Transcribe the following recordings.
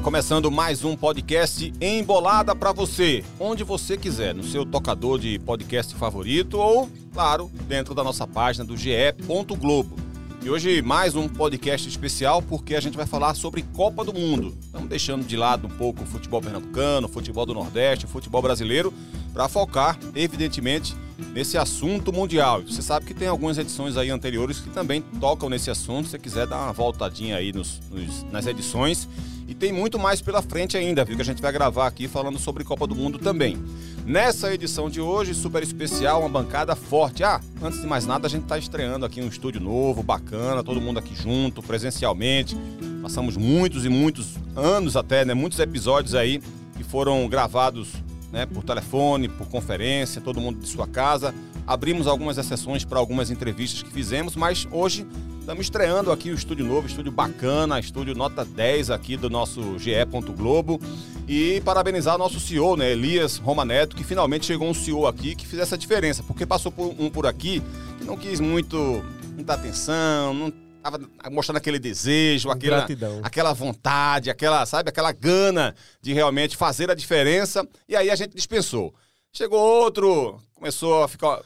começando mais um podcast embolada para você, onde você quiser, no seu tocador de podcast favorito ou, claro, dentro da nossa página do ge.globo. E hoje mais um podcast especial porque a gente vai falar sobre Copa do Mundo. Estamos deixando de lado um pouco o futebol pernambucano, o futebol do Nordeste, o futebol brasileiro, para focar, evidentemente, nesse assunto mundial. Você sabe que tem algumas edições aí anteriores que também tocam nesse assunto. Se você quiser dar uma voltadinha aí nos, nos, nas edições. E tem muito mais pela frente ainda, viu? Que a gente vai gravar aqui falando sobre Copa do Mundo também. Nessa edição de hoje, super especial, uma bancada forte. Ah, antes de mais nada, a gente está estreando aqui um estúdio novo, bacana, todo mundo aqui junto, presencialmente. Passamos muitos e muitos anos até, né? Muitos episódios aí que foram gravados né, por telefone, por conferência, todo mundo de sua casa. Abrimos algumas exceções para algumas entrevistas que fizemos, mas hoje estamos estreando aqui o estúdio novo, estúdio bacana, estúdio nota 10 aqui do nosso GE. Globo. E parabenizar nosso CEO, né, Elias Romaneto, que finalmente chegou um CEO aqui que fizesse a diferença, porque passou por um por aqui que não quis muito muita atenção, não tava mostrando aquele desejo, aquela, aquela vontade, aquela, sabe, aquela gana de realmente fazer a diferença. E aí a gente dispensou. Chegou outro, começou a ficar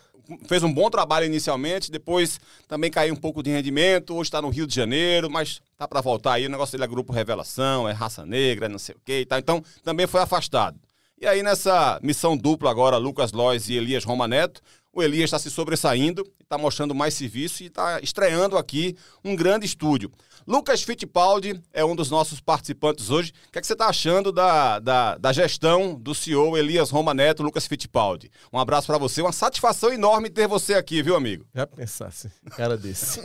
fez um bom trabalho inicialmente, depois também caiu um pouco de rendimento, hoje está no Rio de Janeiro, mas tá para voltar aí, o negócio dele é grupo Revelação, é raça negra, não sei o que e tal, então também foi afastado. E aí nessa missão dupla agora, Lucas Lois e Elias Romaneto, o Elias está se sobressaindo, está mostrando mais serviço e está estreando aqui um grande estúdio. Lucas Fittipaldi é um dos nossos participantes hoje. O que, é que você está achando da, da, da, gestão do CEO Elias Roma Neto, Lucas Fittipaldi? Um abraço para você, uma satisfação enorme ter você aqui, viu, amigo? Já pensasse, cara desse.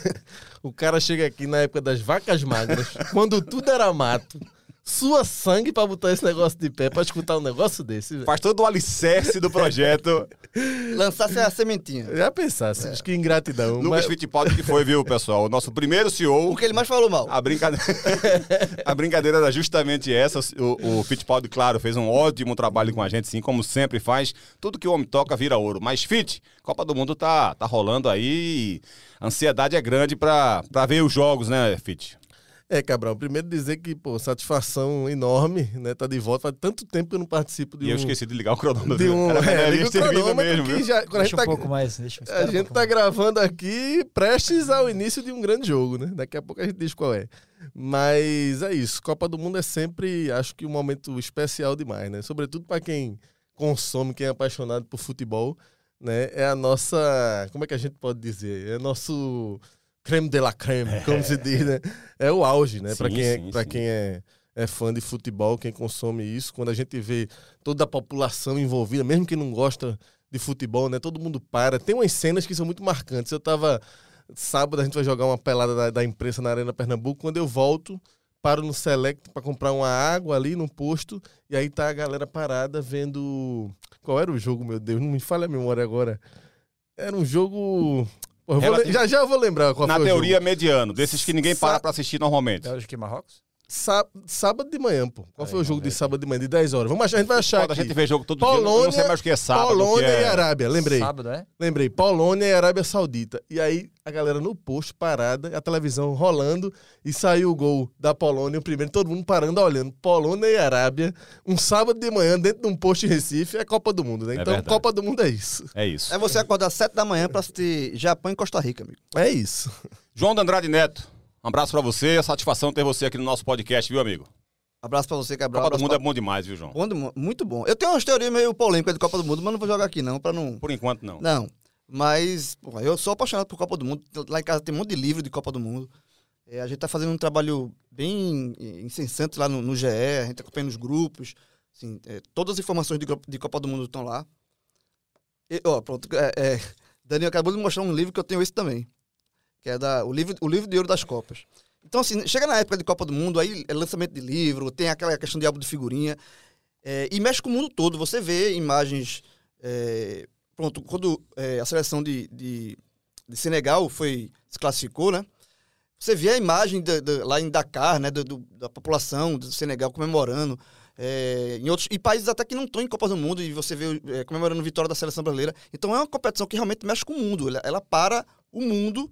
o cara chega aqui na época das vacas magras, quando tudo era mato sua sangue para botar esse negócio de pé, para escutar um negócio desse. Véio. Faz todo o alicerce do projeto. Lançasse a sementinha. Já pensasse, é. acho que ingratidão. Lucas mas... Fittipaldi que foi, viu, pessoal? O nosso primeiro CEO. O que ele mais falou mal. A brincadeira, a brincadeira era justamente essa. O, o Fittipaldi, claro, fez um ótimo trabalho com a gente, sim, como sempre faz. Tudo que o homem toca vira ouro. Mas, Fit, Copa do Mundo tá, tá rolando aí. A ansiedade é grande para ver os jogos, né, Fit? É, Cabral, primeiro dizer que, pô, satisfação enorme, né? Tá de volta. Faz tanto tempo que eu não participo de e um... eu esqueci de ligar o cronômetro. De um... Era é, liga o cronômetro mesmo, viu? Já, quando deixa a gente um tá... pouco mais. Deixa a gente um tá gravando aqui prestes ao início de um grande jogo, né? Daqui a pouco a gente diz qual é. Mas é isso. Copa do Mundo é sempre, acho que um momento especial demais, né? Sobretudo para quem consome, quem é apaixonado por futebol, né? É a nossa... Como é que a gente pode dizer? É nosso creme de la creme, é. como se diz, né? É o auge, né? Para quem, é, pra quem é, é fã de futebol, quem consome isso, quando a gente vê toda a população envolvida, mesmo que não gosta de futebol, né? Todo mundo para. Tem umas cenas que são muito marcantes. Eu tava. Sábado a gente vai jogar uma pelada da, da imprensa na Arena Pernambuco. Quando eu volto, paro no Select para comprar uma água ali no posto. E aí tá a galera parada vendo. Qual era o jogo, meu Deus? Não me fale a memória agora. Era um jogo. Relativo... Já já eu vou lembrar qual Na foi teoria, mediano, desses que ninguém para pra assistir normalmente. Bélgica e Marrocos? Sá... Sábado de manhã, pô. Qual Aí, foi o jogo de sábado de manhã? De 10 horas. Vamos achar, a gente vai achar Quando aqui. a gente vê jogo todo Polônia, dia, não sei mais o que é sábado. Polônia é... e Arábia, lembrei. Sábado, é? Lembrei. Polônia e Arábia Saudita. E aí, a galera no posto, parada, a televisão rolando, e saiu o gol da Polônia, o primeiro, todo mundo parando, olhando. Polônia e Arábia, um sábado de manhã, dentro de um posto em Recife, é Copa do Mundo, né? É então, verdade. Copa do Mundo é isso. É isso. É você acordar às 7 da manhã pra assistir Japão e Costa Rica, amigo. É isso. João de Andrade Neto, um abraço para você, a satisfação ter você aqui no nosso podcast, viu, amigo? Abraço pra você, Cabral. Copa do Mundo pra... é bom demais, viu, João? Bom, muito bom. Eu tenho umas teorias meio polêmicas de Copa do Mundo, mas não vou jogar aqui não, pra não... Por enquanto, não. Não, mas porra, eu sou apaixonado por Copa do Mundo. Lá em casa tem um monte de livro de Copa do Mundo. É, a gente tá fazendo um trabalho bem incessante lá no, no GE, a gente tá acompanhando os grupos. Assim, é, todas as informações de, de, Copa do Mundo estão lá. E, ó, pronto, é, é, Daniel acabou de mostrar um livro que eu tenho esse também. Que é da, o, livro, o livro de ouro das Copas. Então, assim, chega na época de Copa do Mundo, aí é lançamento de livro, tem aquela questão de álbum de figurinha, é, e mexe com o mundo todo. Você vê imagens. É, pronto, quando é, a seleção de, de, de, Senegal foi, se classificou, né? Você vê a imagem de, de, lá em Dakar, né? Do, do, da população do Senegal comemorando. É, em outros, e países até que não estão em Copa do Mundo, e você vê é, comemorando a vitória da seleção brasileira. Então é uma competição que realmente mexe com o mundo. Ela, ela para o mundo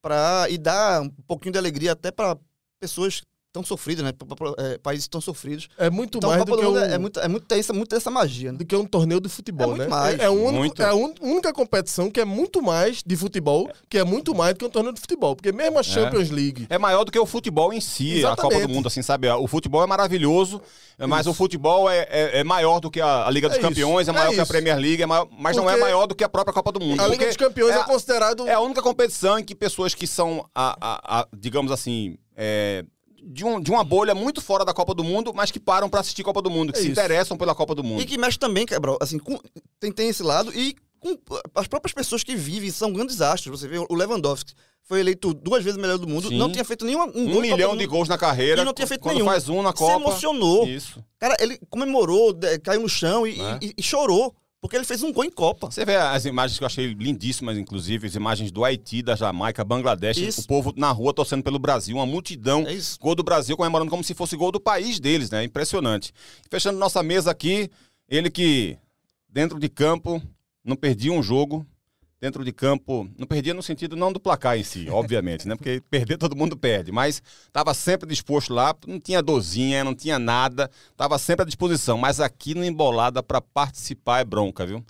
para e dá um pouquinho de alegria até para pessoas tão sofrida, né? É, países tão sofridos. É muito Então, a mais Copa do do que Mundo um, é, é muito, é muito, tem essa, muito dessa magia, né? do que um torneio de futebol, É muito né? mais. É, é, único- Muito. é a un- única competição que é muito mais de futebol, que é muito mais do que um torneio de futebol. Porque mesmo a Champions League. É maior do que o futebol em si, a Exatamente. Copa do Mundo, assim, sabe? O futebol é maravilhoso, mas o futebol é, é, é maior do que a, a Liga dos É isso, Campeões, é é maior que a isso. Premier League, é maior- mas não é Porque maior do que a própria Copa do Mundo. A Liga porque dos Campeões é, é, considerado. é a única competição em que pessoas que são, a, a- a- digamos assim, é, de, um- de uma bolha muito fora da Copa do Mundo, mas que param pra assistir Copa do Mundo, que É se isso. interessam pela Copa do Mundo. E que mexe também, Cabral, assim, com- tem, tem esse lado e com as próprias pessoas que vivem são grandes astros. Você vê o Lewandowski foi eleito duas vezes o melhor do mundo, Sim. não tinha feito nenhum um, gol Um milhão de gols na carreira. E não tinha feito quando nenhum. faz um na Se Copa. emocionou. Isso. Cara, ele comemorou, caiu no chão e, É. e- e chorou, porque ele fez um gol em Copa. Você vê as imagens que eu achei lindíssimas, inclusive, as imagens do Haiti, da Jamaica, Bangladesh, Isso. o povo na rua torcendo pelo Brasil, uma multidão. É isso. Gol do Brasil comemorando como se fosse gol do país deles, né? Impressionante. Fechando nossa mesa aqui, ele que, dentro de campo, não perdia um jogo. Dentro de campo, não perdia no sentido não do placar em si, obviamente, né? Porque perder todo mundo perde, mas estava sempre disposto lá, não tinha dozinha, não tinha nada, estava sempre à disposição. Mas aqui no Embolada, para participar é bronca, viu?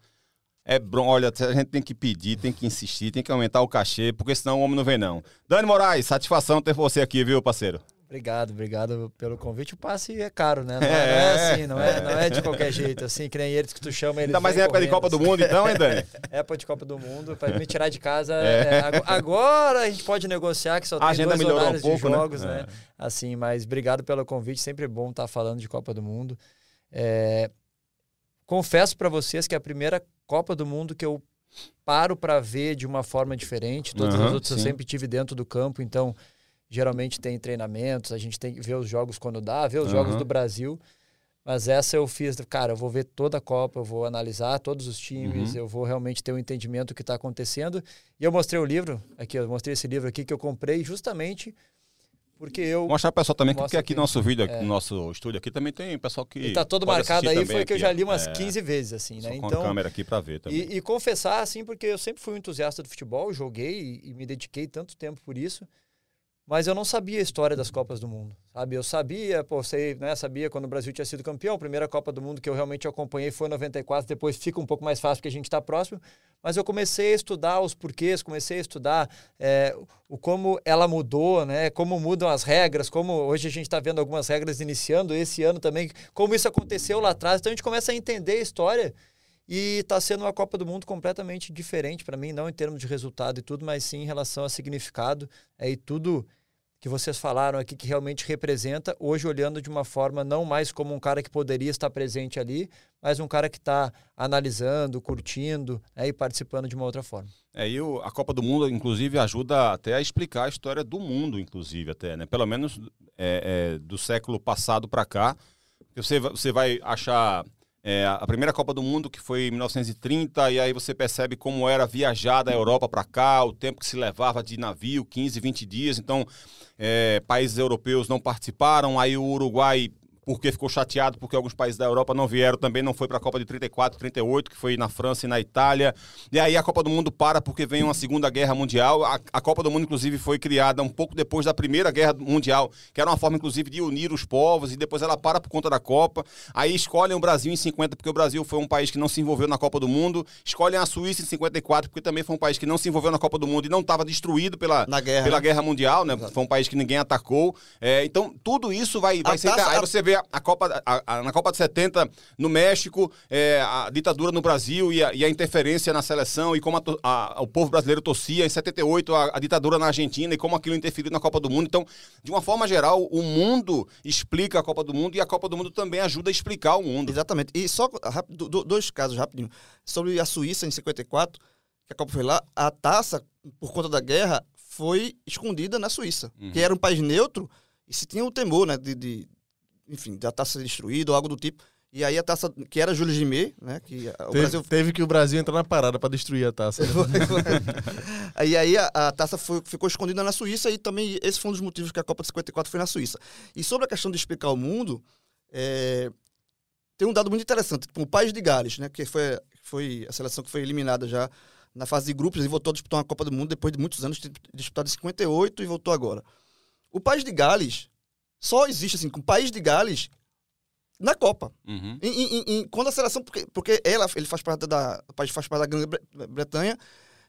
É bronca. Olha, a gente tem que pedir, tem que insistir, tem que aumentar o cachê, porque senão o homem não vem, não. Dani Moraes, satisfação ter você aqui, viu, parceiro? Obrigado, obrigado pelo convite. O passe é caro, né? Não é, É, é assim, não é, não é de qualquer jeito, assim, que nem eles que tu chama eles. Ainda mais em época de correndo, Copa do assim. Mundo, então, hein, Dani? Época de Copa do Mundo, pra me tirar de casa. é, ago- agora a gente pode negociar que só A tem dois melhorou um horários pouco, de né? jogos, né? É. Assim, mas obrigado pelo convite. Sempre bom estar falando de Copa do Mundo. É, confesso para vocês que é a primeira Copa do Mundo que eu paro para ver de uma forma diferente. Todas Aham, as outras eu sim. sempre tive dentro do campo, então geralmente tem treinamentos, a gente tem que ver os jogos quando dá, ver os jogos Aham. do Brasil. Mas essa eu fiz, cara, eu vou ver toda a Copa, eu vou analisar todos os times, Uhum. eu vou realmente ter um entendimento do que está acontecendo. E eu mostrei o livro, aqui, eu mostrei esse livro aqui que eu comprei justamente porque eu. Mostrar pro pessoal também, que- porque aqui aqui. no nosso vídeo, aqui, É. no nosso estúdio aqui, também tem pessoal que. E tá todo marcado aí, foi que eu aqui, já li umas É, 15 vezes, assim, né? Então, câmera aqui pra ver também. e, e confessar, assim, porque eu sempre fui um entusiasta do futebol, joguei e, e me dediquei tanto tempo por isso, mas eu não sabia a história das Copas do Mundo, sabe? Eu sabia, pô, sei, né, sabia quando o Brasil tinha sido campeão, a primeira Copa do Mundo que eu realmente acompanhei foi em 94, depois fica um pouco mais fácil porque a gente está próximo, mas eu comecei a estudar os porquês, comecei a estudar é, o como ela mudou, né? Como mudam as regras, como hoje a gente está vendo algumas regras iniciando esse ano também, como isso aconteceu lá atrás, então a gente começa a entender a história e está sendo uma Copa do Mundo completamente diferente para mim, não em termos de resultado e tudo, mas sim em relação a significado é, e tudo que vocês falaram aqui que realmente representa, hoje olhando de uma forma não mais como um cara que poderia estar presente ali, mas um cara que está analisando, curtindo né, e participando de uma outra forma. É, e o- a Copa do Mundo, inclusive, ajuda até a explicar a história do mundo, inclusive, até, né? Pelo menos é, é, do século passado para cá. Você, você vai achar é, a primeira Copa do Mundo, que foi em 1930, e aí você percebe como era viajar da Europa para cá, o tempo que se levava de navio, 15, 20 dias. Então, é, países europeus não participaram, aí o Uruguai porque ficou chateado porque alguns países da Europa não vieram, também não foi para a Copa de 34, 38, que foi na França e na Itália. E aí a Copa do Mundo para porque vem uma Segunda Guerra Mundial. A, a Copa do Mundo, inclusive, foi criada um pouco depois da Primeira Guerra Mundial, que era uma forma, inclusive, de unir os povos, e depois ela para por conta da Copa. Aí escolhem o Brasil em 50, porque o Brasil foi um país que não se envolveu na Copa do Mundo. Escolhem a Suíça em 54, porque também foi um país que não se envolveu na Copa do Mundo e não estava destruído pela, Na guerra, pela né? Guerra Mundial, né? Foi um país que ninguém atacou. É, então, tudo isso vai, vai A ser. taça- Aí você vê a, Copa, a- a- na Copa de 70 no México, é, a ditadura no Brasil e a, e a interferência na seleção e como o povo brasileiro torcia. Em 78, a, ditadura na Argentina e como aquilo interferiu na Copa do Mundo. Então, de uma forma geral, o mundo explica a Copa do Mundo e a Copa do Mundo também ajuda a explicar o mundo. Exatamente. E só rápido, do- dois casos rapidinho. Sobre a Suíça em 54, que a Copa foi lá, a taça, por conta da guerra, foi escondida na Suíça, Uhum. que era um país neutro e se tinha o temor, né, de, de enfim, da taça destruída ou algo do tipo. E aí a taça, que era Júlio Gimet, né, que o Teve, Brasil teve que o Brasil entrar na parada pra destruir a taça. né? Aí, aí a, a taça foi- ficou escondida na Suíça e também esse foi um dos motivos que a Copa de 54 foi na Suíça. E sobre a questão de explicar o mundo, é, tem um dado muito interessante. Tipo, o País de Gales, né, que foi, foi a seleção que foi eliminada já na fase de grupos e voltou a disputar uma Copa do Mundo depois de muitos anos, de disputar em 58 e voltou agora. O País de Gales só existe assim, com o país de Gales na Copa. Uhum. Em- em- em- quando a seleção, porque, porque ela, ele faz parte da, país faz parte da Grã-Bretanha.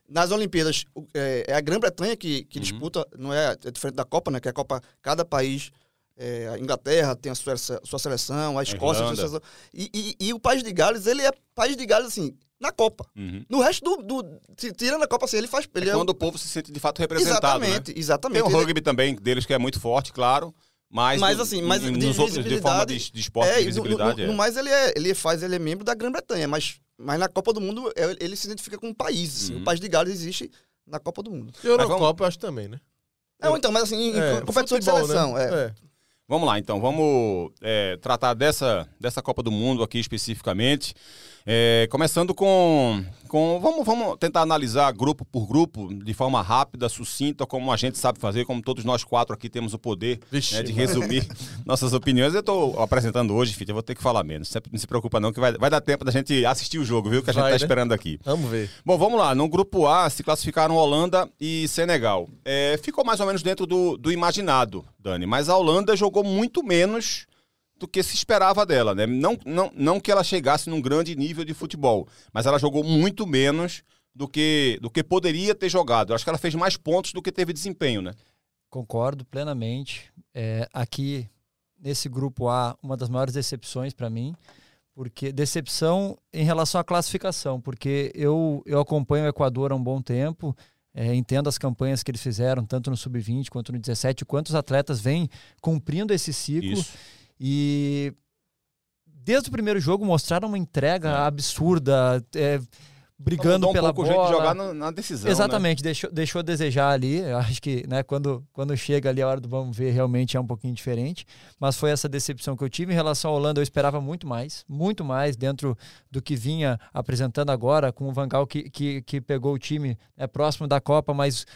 Nas Olimpíadas é, é a Grã-Bretanha que, que Uhum. disputa, não é, é diferente da Copa, né? Que a Copa, cada país, é, a Inglaterra tem a sua, sua seleção, a Escócia tem a seleção. E, e, e o país de Gales, ele é país de Gales assim, na Copa. Uhum. No resto do, do ti- tirando a Copa assim, ele faz, ele é é, o- quando o povo se sente de fato representado, né? exatamente, Tem exatamente. o Ele- rugby também, deles que é muito forte, claro. Mas, Mas, no- assim, mas em- de nos outros, de forma de, visibilidade- de esporte É, de e no- visibilidade, no, é. no mais ele é, ele faz, ele é membro da Grã-Bretanha, mas, mas na Copa do Mundo é- ele se identifica com um país. assim. Uhum. O país de Gales existe na Copa do Mundo. E Eurocopa eu acho também, né? É, ou então, mas assim, em É, competição de futebol, seleção. né? É. É. Vamos lá, então. Vamos é, tratar dessa, dessa Copa do Mundo aqui especificamente. É, começando com. com vamos, vamos tentar analisar grupo por grupo, de forma rápida, sucinta, como a gente sabe fazer, como todos nós quatro aqui temos o poder Vixe, né, de mano. resumir nossas opiniões. Eu estou apresentando hoje, Fita, eu vou ter que falar menos. Não se preocupa, não, que vai, vai dar tempo da gente assistir o jogo, viu? Que a gente está né? esperando aqui. Vamos ver. Bom, vamos lá. No grupo A se classificaram Holanda e Senegal. É, ficou mais ou menos dentro do, do imaginado, Dani. Mas a Holanda jogou muito menos do que se esperava dela, né? Não, não, não que ela chegasse num grande nível de futebol, mas ela jogou muito menos do que, do que poderia ter jogado. Eu acho que ela fez mais pontos do que teve desempenho, né? Concordo plenamente. É, aqui, nesse grupo A, uma das maiores decepções para mim, porque decepção em relação à classificação, porque eu, eu acompanho o Equador há um bom tempo, é, entendo as campanhas que eles fizeram, tanto no Sub-20 quanto no 17, quantos atletas vêm cumprindo esse ciclo. Isso. E desde o primeiro jogo mostraram uma entrega É. absurda, é, brigando um pela pouco bola. o jeito de jogar na, na decisão. né? Exatamente, deixou, deixou a desejar ali. Eu acho que né, quando, quando chega ali a hora do vamos ver, realmente é um pouquinho diferente. Mas foi essa decepção que eu tive. Em relação à Holanda, eu esperava muito mais, muito mais dentro do que vinha apresentando agora, com o Vangal que, que, que pegou o time né, próximo da Copa, mas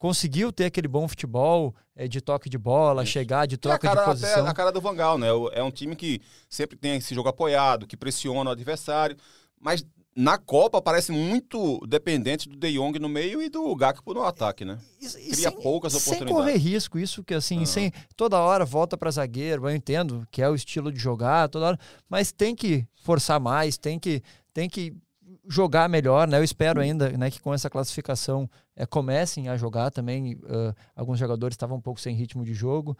conseguiu ter aquele bom futebol é, de toque de bola, Isso. chegar de troca cara, de posição. até a cara do Vangal, né? É um time que sempre tem esse jogo apoiado, que pressiona o adversário, mas na Copa parece muito dependente do De Jong no meio e do Gakpo no ataque, né? Cria sem- poucas Sem oportunidades. correr risco, isso que assim, Ah. sem toda hora volta para zagueiro, eu entendo que é o estilo de jogar, toda hora, mas tem que forçar mais, tem que tem que jogar melhor, né? Eu espero ainda, né, que com essa classificação eh, comecem a jogar também. eh, alguns jogadores estavam um pouco sem ritmo de jogo.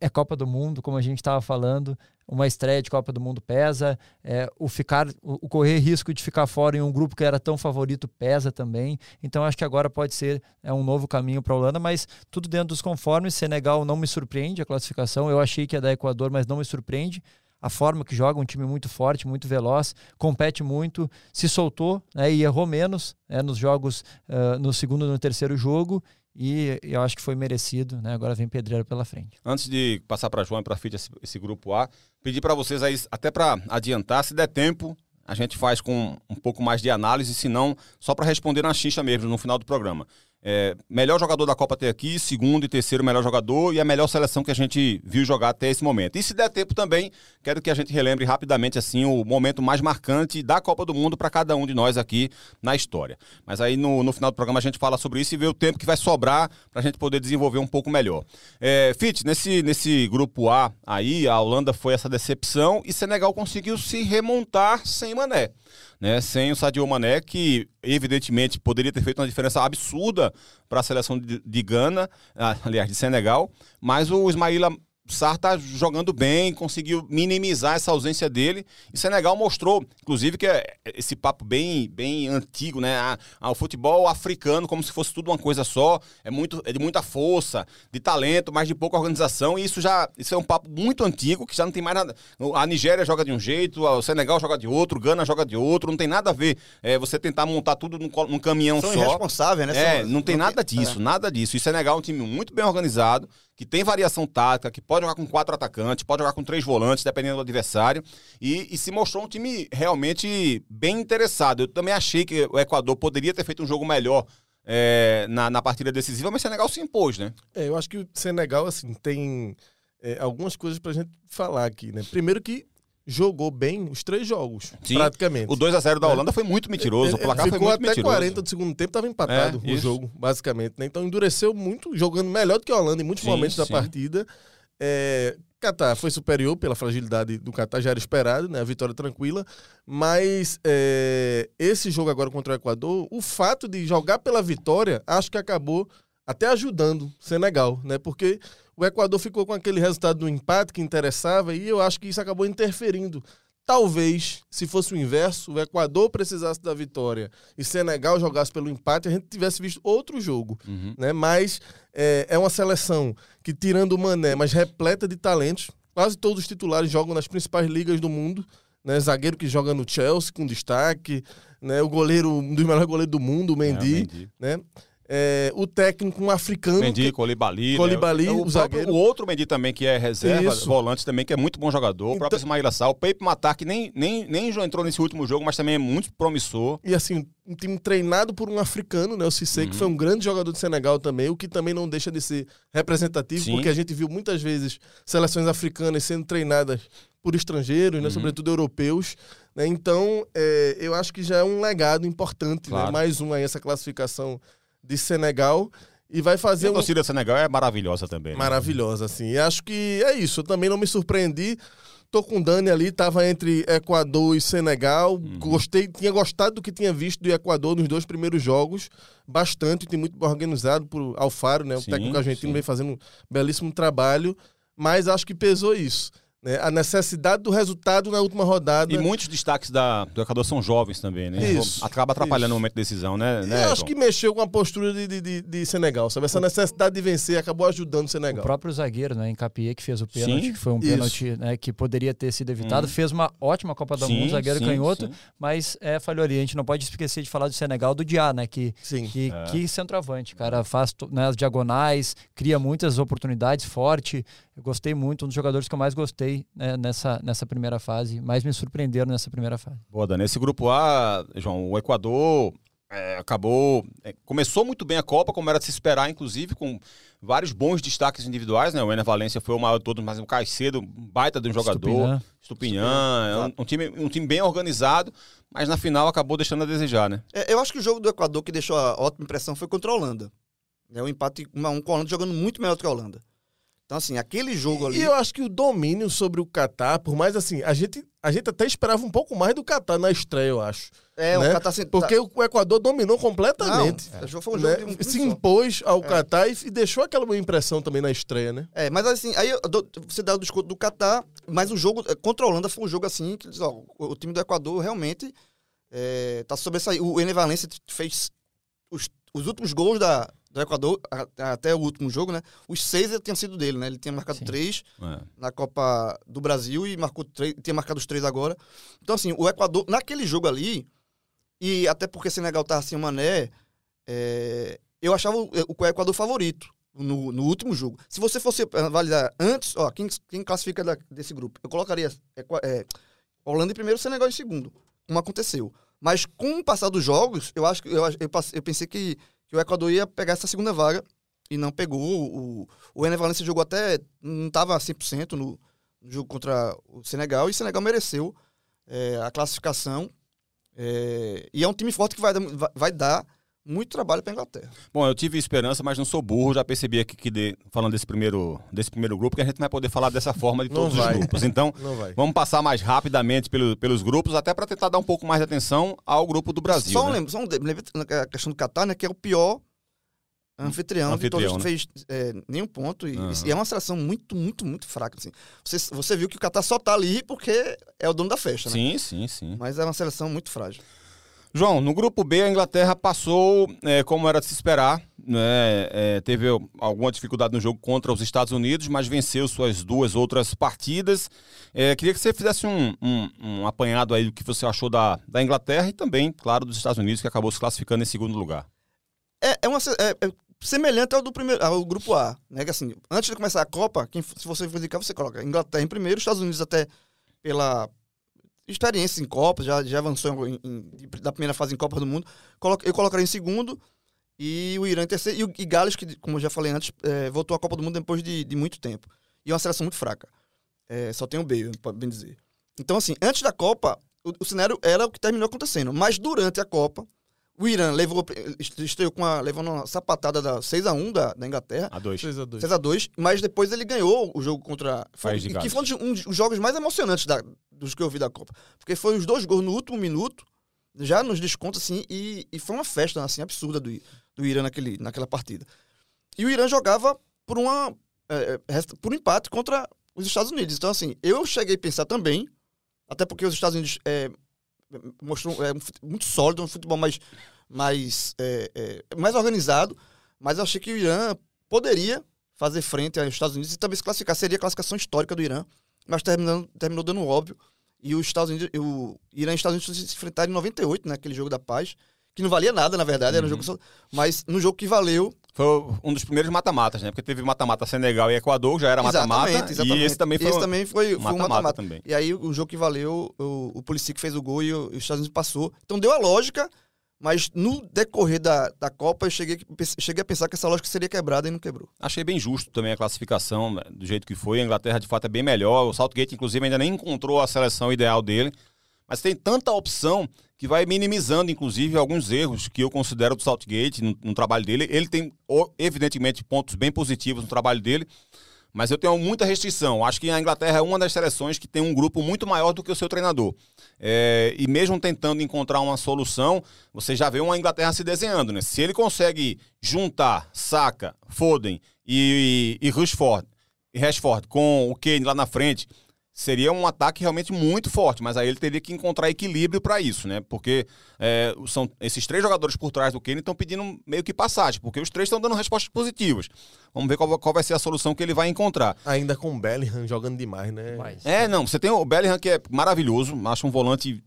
É Copa do Mundo, como a gente estava falando, uma estreia de Copa do Mundo pesa. eh, o ficar, o, correr risco de ficar fora em um grupo que era tão favorito pesa também. Então acho que agora pode ser é um novo caminho para a Holanda, mas tudo dentro dos conformes. Senegal não me surpreende a classificação. Eu achei que ia dar Equador, mas não me surpreende. A forma que joga, um time muito forte, muito veloz, compete muito, se soltou né, e errou menos né, nos jogos, ah, no segundo e no terceiro jogo. E eu acho que foi merecido. Né? Agora vem pedreiro pela frente. Antes de passar para João e para Fit esse, esse grupo A, pedir para vocês aí, até para adiantar, se der tempo, a gente faz com um pouco mais de análise, se não, só para responder na xixa mesmo, no final do programa. É, melhor jogador da Copa até aqui, segundo e terceiro melhor jogador e a melhor seleção que a gente viu jogar até esse momento. E se der tempo também, quero que a gente relembre rapidamente assim o momento mais marcante da Copa do Mundo para cada um de nós aqui na história. Mas aí no, no final do programa a gente fala sobre isso e vê o tempo que vai sobrar para a gente poder desenvolver um pouco melhor. É, Fit, nesse, nesse grupo A aí, a Holanda foi essa decepção e Senegal conseguiu se remontar sem Mané né, sem o Sadio Mané, que evidentemente poderia ter feito uma diferença absurda para a seleção de, de Gana, ah, aliás, de Senegal, mas o Ismaila Sarr tá jogando bem, conseguiu minimizar essa ausência dele. E Senegal mostrou, inclusive, que é esse papo bem, bem antigo, né? Ah, ah, o futebol africano, como se fosse tudo uma coisa só, é, muito, é de muita força, de talento, mas de pouca organização. E isso já isso é um papo muito antigo, que já não tem mais nada. A Nigéria joga de um jeito, o Senegal joga de outro, o Gana joga de outro, não tem nada a ver. É, você tentar montar tudo num, num caminhão São só. irresponsáveis, né? É, São- não tem nada disso, nada disso. E Senegal é um time muito bem organizado, que tem variação tática, que pode jogar com quatro atacantes, pode jogar com três volantes, dependendo do adversário. E, e se mostrou um time realmente bem interessado. Eu também achei que o Equador poderia ter feito um jogo melhor é, na, na partida decisiva, mas Senegal se impôs, né? É, eu acho que o Senegal, assim, tem é, algumas coisas pra gente falar aqui, né? Primeiro que jogou bem os três jogos, Sim. praticamente. O 2 a 0 da É. Holanda foi muito mentiroso, o Ele- placar ele foi ficou muito até mentiroso. 40 do segundo tempo, estava empatado É, o isso. jogo, basicamente. Né? Então endureceu muito, jogando melhor do que a Holanda em muitos Sim, momentos da sim. partida. É, Catar foi superior pela fragilidade do Catar, já era esperado, né? A vitória tranquila. Mas é, esse jogo agora contra o Equador, o fato de jogar pela vitória, acho que acabou até ajudando o Senegal, né? Porque o Equador ficou com aquele resultado do empate que interessava e eu acho que isso acabou interferindo. Talvez, se fosse o inverso, o Equador precisasse da vitória e Senegal jogasse pelo empate, a gente tivesse visto outro jogo. Uhum. Né? Mas é, é uma seleção que, tirando o Mané, mas repleta de talentos. Quase todos os titulares jogam nas principais ligas do mundo. Né? Zagueiro que joga no Chelsea com destaque. Né? O goleiro, um dos melhores goleiros do mundo, o Mendy. É, Mendy. Né? É, o técnico, um africano. Mendy, Colibali. Colibali, né? o próprio- zagueiro. O outro Mendy também, que é reserva, Isso. volante também, que é muito bom jogador. O Então- próprio Ismail Assal. O Pepe Matar, que nem, nem, nem já entrou nesse último jogo, mas também é muito promissor. E assim, um time treinado por um africano, né? O Cissé, Uhum. que foi um grande jogador de Senegal também, o que também não deixa de ser representativo, Sim. porque a gente viu muitas vezes seleções africanas sendo treinadas por estrangeiros, né? Uhum. Sobretudo europeus. Né? Então, é, eu acho que já é um legado importante, né? Claro. Mais um aí, essa classificação de Senegal. E vai E fazer a um, torcida do Senegal é maravilhosa também. né? maravilhosa, assim. E acho que é isso. Eu também não me surpreendi. Tô com o Dani ali, tava entre Equador e Senegal. Uhum. Gostei, tinha gostado do que tinha visto do Equador nos dois primeiros jogos. Bastante, tem muito bem organizado por Alfaro, né? O Sim, técnico argentino sim. vem fazendo um belíssimo trabalho. Mas acho que pesou isso. Né? A necessidade do resultado na última rodada. E muitos destaques da, do Equador são jovens também, né? Isso, Acaba atrapalhando isso. no momento de decisão, né? Né eu acho João? que mexeu com a postura de, de, de- de Senegal, sabe? Essa necessidade de vencer acabou ajudando o O Senegal. próprio zagueiro, né, Encapié, que fez o pênalti, Sim. que foi um Isso. pênalti né, que poderia ter sido evitado, Hum. fez uma ótima Copa do Sim, Mundo, zagueiro sim, canhoto, sim. mas é, falhou ali. A gente não pode esquecer de falar do Senegal, do Diá, né, que, Sim. que, É. que centroavante, cara, faz né, as diagonais, cria muitas oportunidades, forte. Eu gostei muito, um dos jogadores que eu mais gostei né, nessa, nessa primeira fase, mais me surpreenderam nessa primeira fase. Boa, Dani. Esse grupo A, João, o Equador é, acabou. é, começou muito bem a Copa, como era de se esperar, inclusive, com vários bons destaques individuais, né? O Ener Valência foi o maior de todos, mas o Caicedo, um baita de um jogador. Estupinhã, é um, um time, um time bem organizado, mas na final acabou deixando a desejar, né? É, eu acho que o jogo do Equador que deixou a ótima impressão foi contra a Holanda. É um empate 1 a 1 com a Holanda jogando muito melhor do que a Holanda. Então, assim, aquele jogo ali. E eu acho que o domínio sobre o Catar, por mais assim, a gente, a gente até esperava um pouco mais do Catar na estreia, eu acho. é, né? o Catar se- Porque o Equador dominou completamente. Não, é, foi um né? jogo de um Se só. impôs ao Catar e, deixou aquela boa impressão também na estreia, né? É, mas assim, aí dou- você dá o desconto do Catar, mas o jogo é, contra a Holanda foi um jogo assim que ó, o, time do Equador realmente é, tá sobressaindo. O Ener Valencia fez os, os últimos gols da, do Equador, até o último jogo, né? Os seis tinham sido dele, né? Ele tinha marcado Sim. três É. na Copa do Brasil e marcou três, tinha marcado os três agora. Então, assim, o Equador, naquele jogo ali, e até porque Senegal tava sem o Mané, é, eu achava o, o Equador favorito no, no último jogo. Se você fosse avaliar antes, ó, quem, quem classifica da- desse grupo? Eu colocaria Equa- é, Holanda em primeiro, Senegal em segundo, como aconteceu. Mas com o passar dos jogos, eu acho que eu, eu, eu pensei que, o Equador ia pegar essa segunda vaga e não pegou. O, o Ener Valencia jogou até. não estava 100% no, no jogo contra o Senegal e o Senegal mereceu é, a classificação. É, e é um time forte que vai, vai dar muito trabalho para a Inglaterra. Bom, eu tive esperança, mas não sou burro. Já percebi aqui que, de- falando desse primeiro, desse primeiro grupo, que a gente não vai poder falar dessa forma de todos os grupos. Então, vamos passar mais rapidamente pelo- pelos grupos, até para tentar dar um pouco mais de atenção ao grupo do Brasil. só um né? lembro, só um lembra a questão do Qatar, né, que é o pior anfitrião, de todos Anfitrião, que fez é, nenhum ponto. E, Aham. e é uma seleção muito, muito, muito fraca. Assim. Você, você viu que o Qatar só tá ali porque é o dono da festa, né? Sim, sim, sim. Mas é uma seleção muito frágil. João, no grupo B, a Inglaterra passou é, como era de se esperar. Né? É, teve alguma dificuldade no jogo contra os Estados Unidos, mas venceu suas duas outras partidas. É, queria que você fizesse um, um- um apanhado aí do que você achou da, da Inglaterra e também, claro, dos Estados Unidos, que acabou se classificando em segundo lugar. É, é uma é- é semelhante ao do primeiro, ao grupo A, né? Que assim, antes de começar a Copa, quem, se você for indicar, você coloca Inglaterra em primeiro, Estados Unidos até pela experiência em Copas, já, já avançou em- em- da primeira fase em Copa do Mundo. Eu colocaria em segundo e o Irã em terceiro. E, o, e Gales, que, como eu já falei antes, é, voltou à Copa do Mundo depois de, de muito tempo. E é uma seleção muito fraca. É, só tem o Bale, pode bem dizer. Então, assim, antes da Copa, o, o cenário era o que terminou acontecendo. Mas durante a Copa, O Irã levou, estreou com uma, levando uma sapatada da 6x1 da, da Inglaterra. A dois. 6x2. 6x2, mas depois ele ganhou o jogo contra. Foi, de que foi um dos, um jogos mais emocionantes da- dos que eu vi da Copa. Porque foi os dois gols no último minuto, já nos descontos, assim, e, e foi uma festa assim, absurda do, do Irã naquele, naquela partida. E o Irã jogava por uma. é, é, por um empate contra os Estados Unidos. Então, assim, eu cheguei a pensar também, até porque os Estados Unidos é, mostrou é, muito sólido, um futebol mais, mais, é, é, mais organizado, mas eu achei que o Irã poderia fazer frente aos Estados Unidos e também se classificar. Seria a classificação histórica do Irã, mas terminando, terminou dando óbvio. E os Estados Unidos, o Irã e os Estados Unidos se enfrentaram em 98, naquele jogo da paz, que não valia nada, na verdade, era um Uhum. jogo só, mas no jogo que valeu, Foi um dos primeiros mata-matas, né? Porque teve mata-mata Senegal e Equador, já era mata-mata. E esse também foi Esse um também foi, um mata-mata mata-mata. também. E aí o jogo que valeu, o, o Pulisic fez o gol e, o- os Estados Unidos passou. Então deu a lógica, mas no decorrer da, da Copa eu cheguei, cheguei a pensar que essa lógica seria quebrada e não quebrou. Achei bem justo também a classificação, né, do jeito que foi. A Inglaterra, de fato, é bem melhor. O Southgate, inclusive, ainda nem encontrou a seleção ideal dele. Mas tem tanta opção que vai minimizando, inclusive, alguns erros que eu considero do Southgate no, no trabalho dele. Ele tem, evidentemente, pontos bem positivos no trabalho dele, mas eu tenho muita restrição. Acho que a Inglaterra é uma das seleções que tem um grupo muito maior do que o seu treinador. É, e mesmo tentando encontrar uma solução, você já vê uma Inglaterra se desenhando. Né? Se ele consegue juntar Saka, Foden e, e, e Rashford com o Kane lá na frente, seria um ataque realmente muito forte, mas aí ele teria que encontrar equilíbrio para isso, né? Porque é, são esses três jogadores por trás do Kane estão pedindo meio que passagem, porque os três estão dando respostas positivas. Vamos ver qual, qual vai ser a solução que ele vai encontrar. Ainda com o Bellingham jogando demais, né? Demais. É, não, você tem o Bellingham que é maravilhoso, acho um volante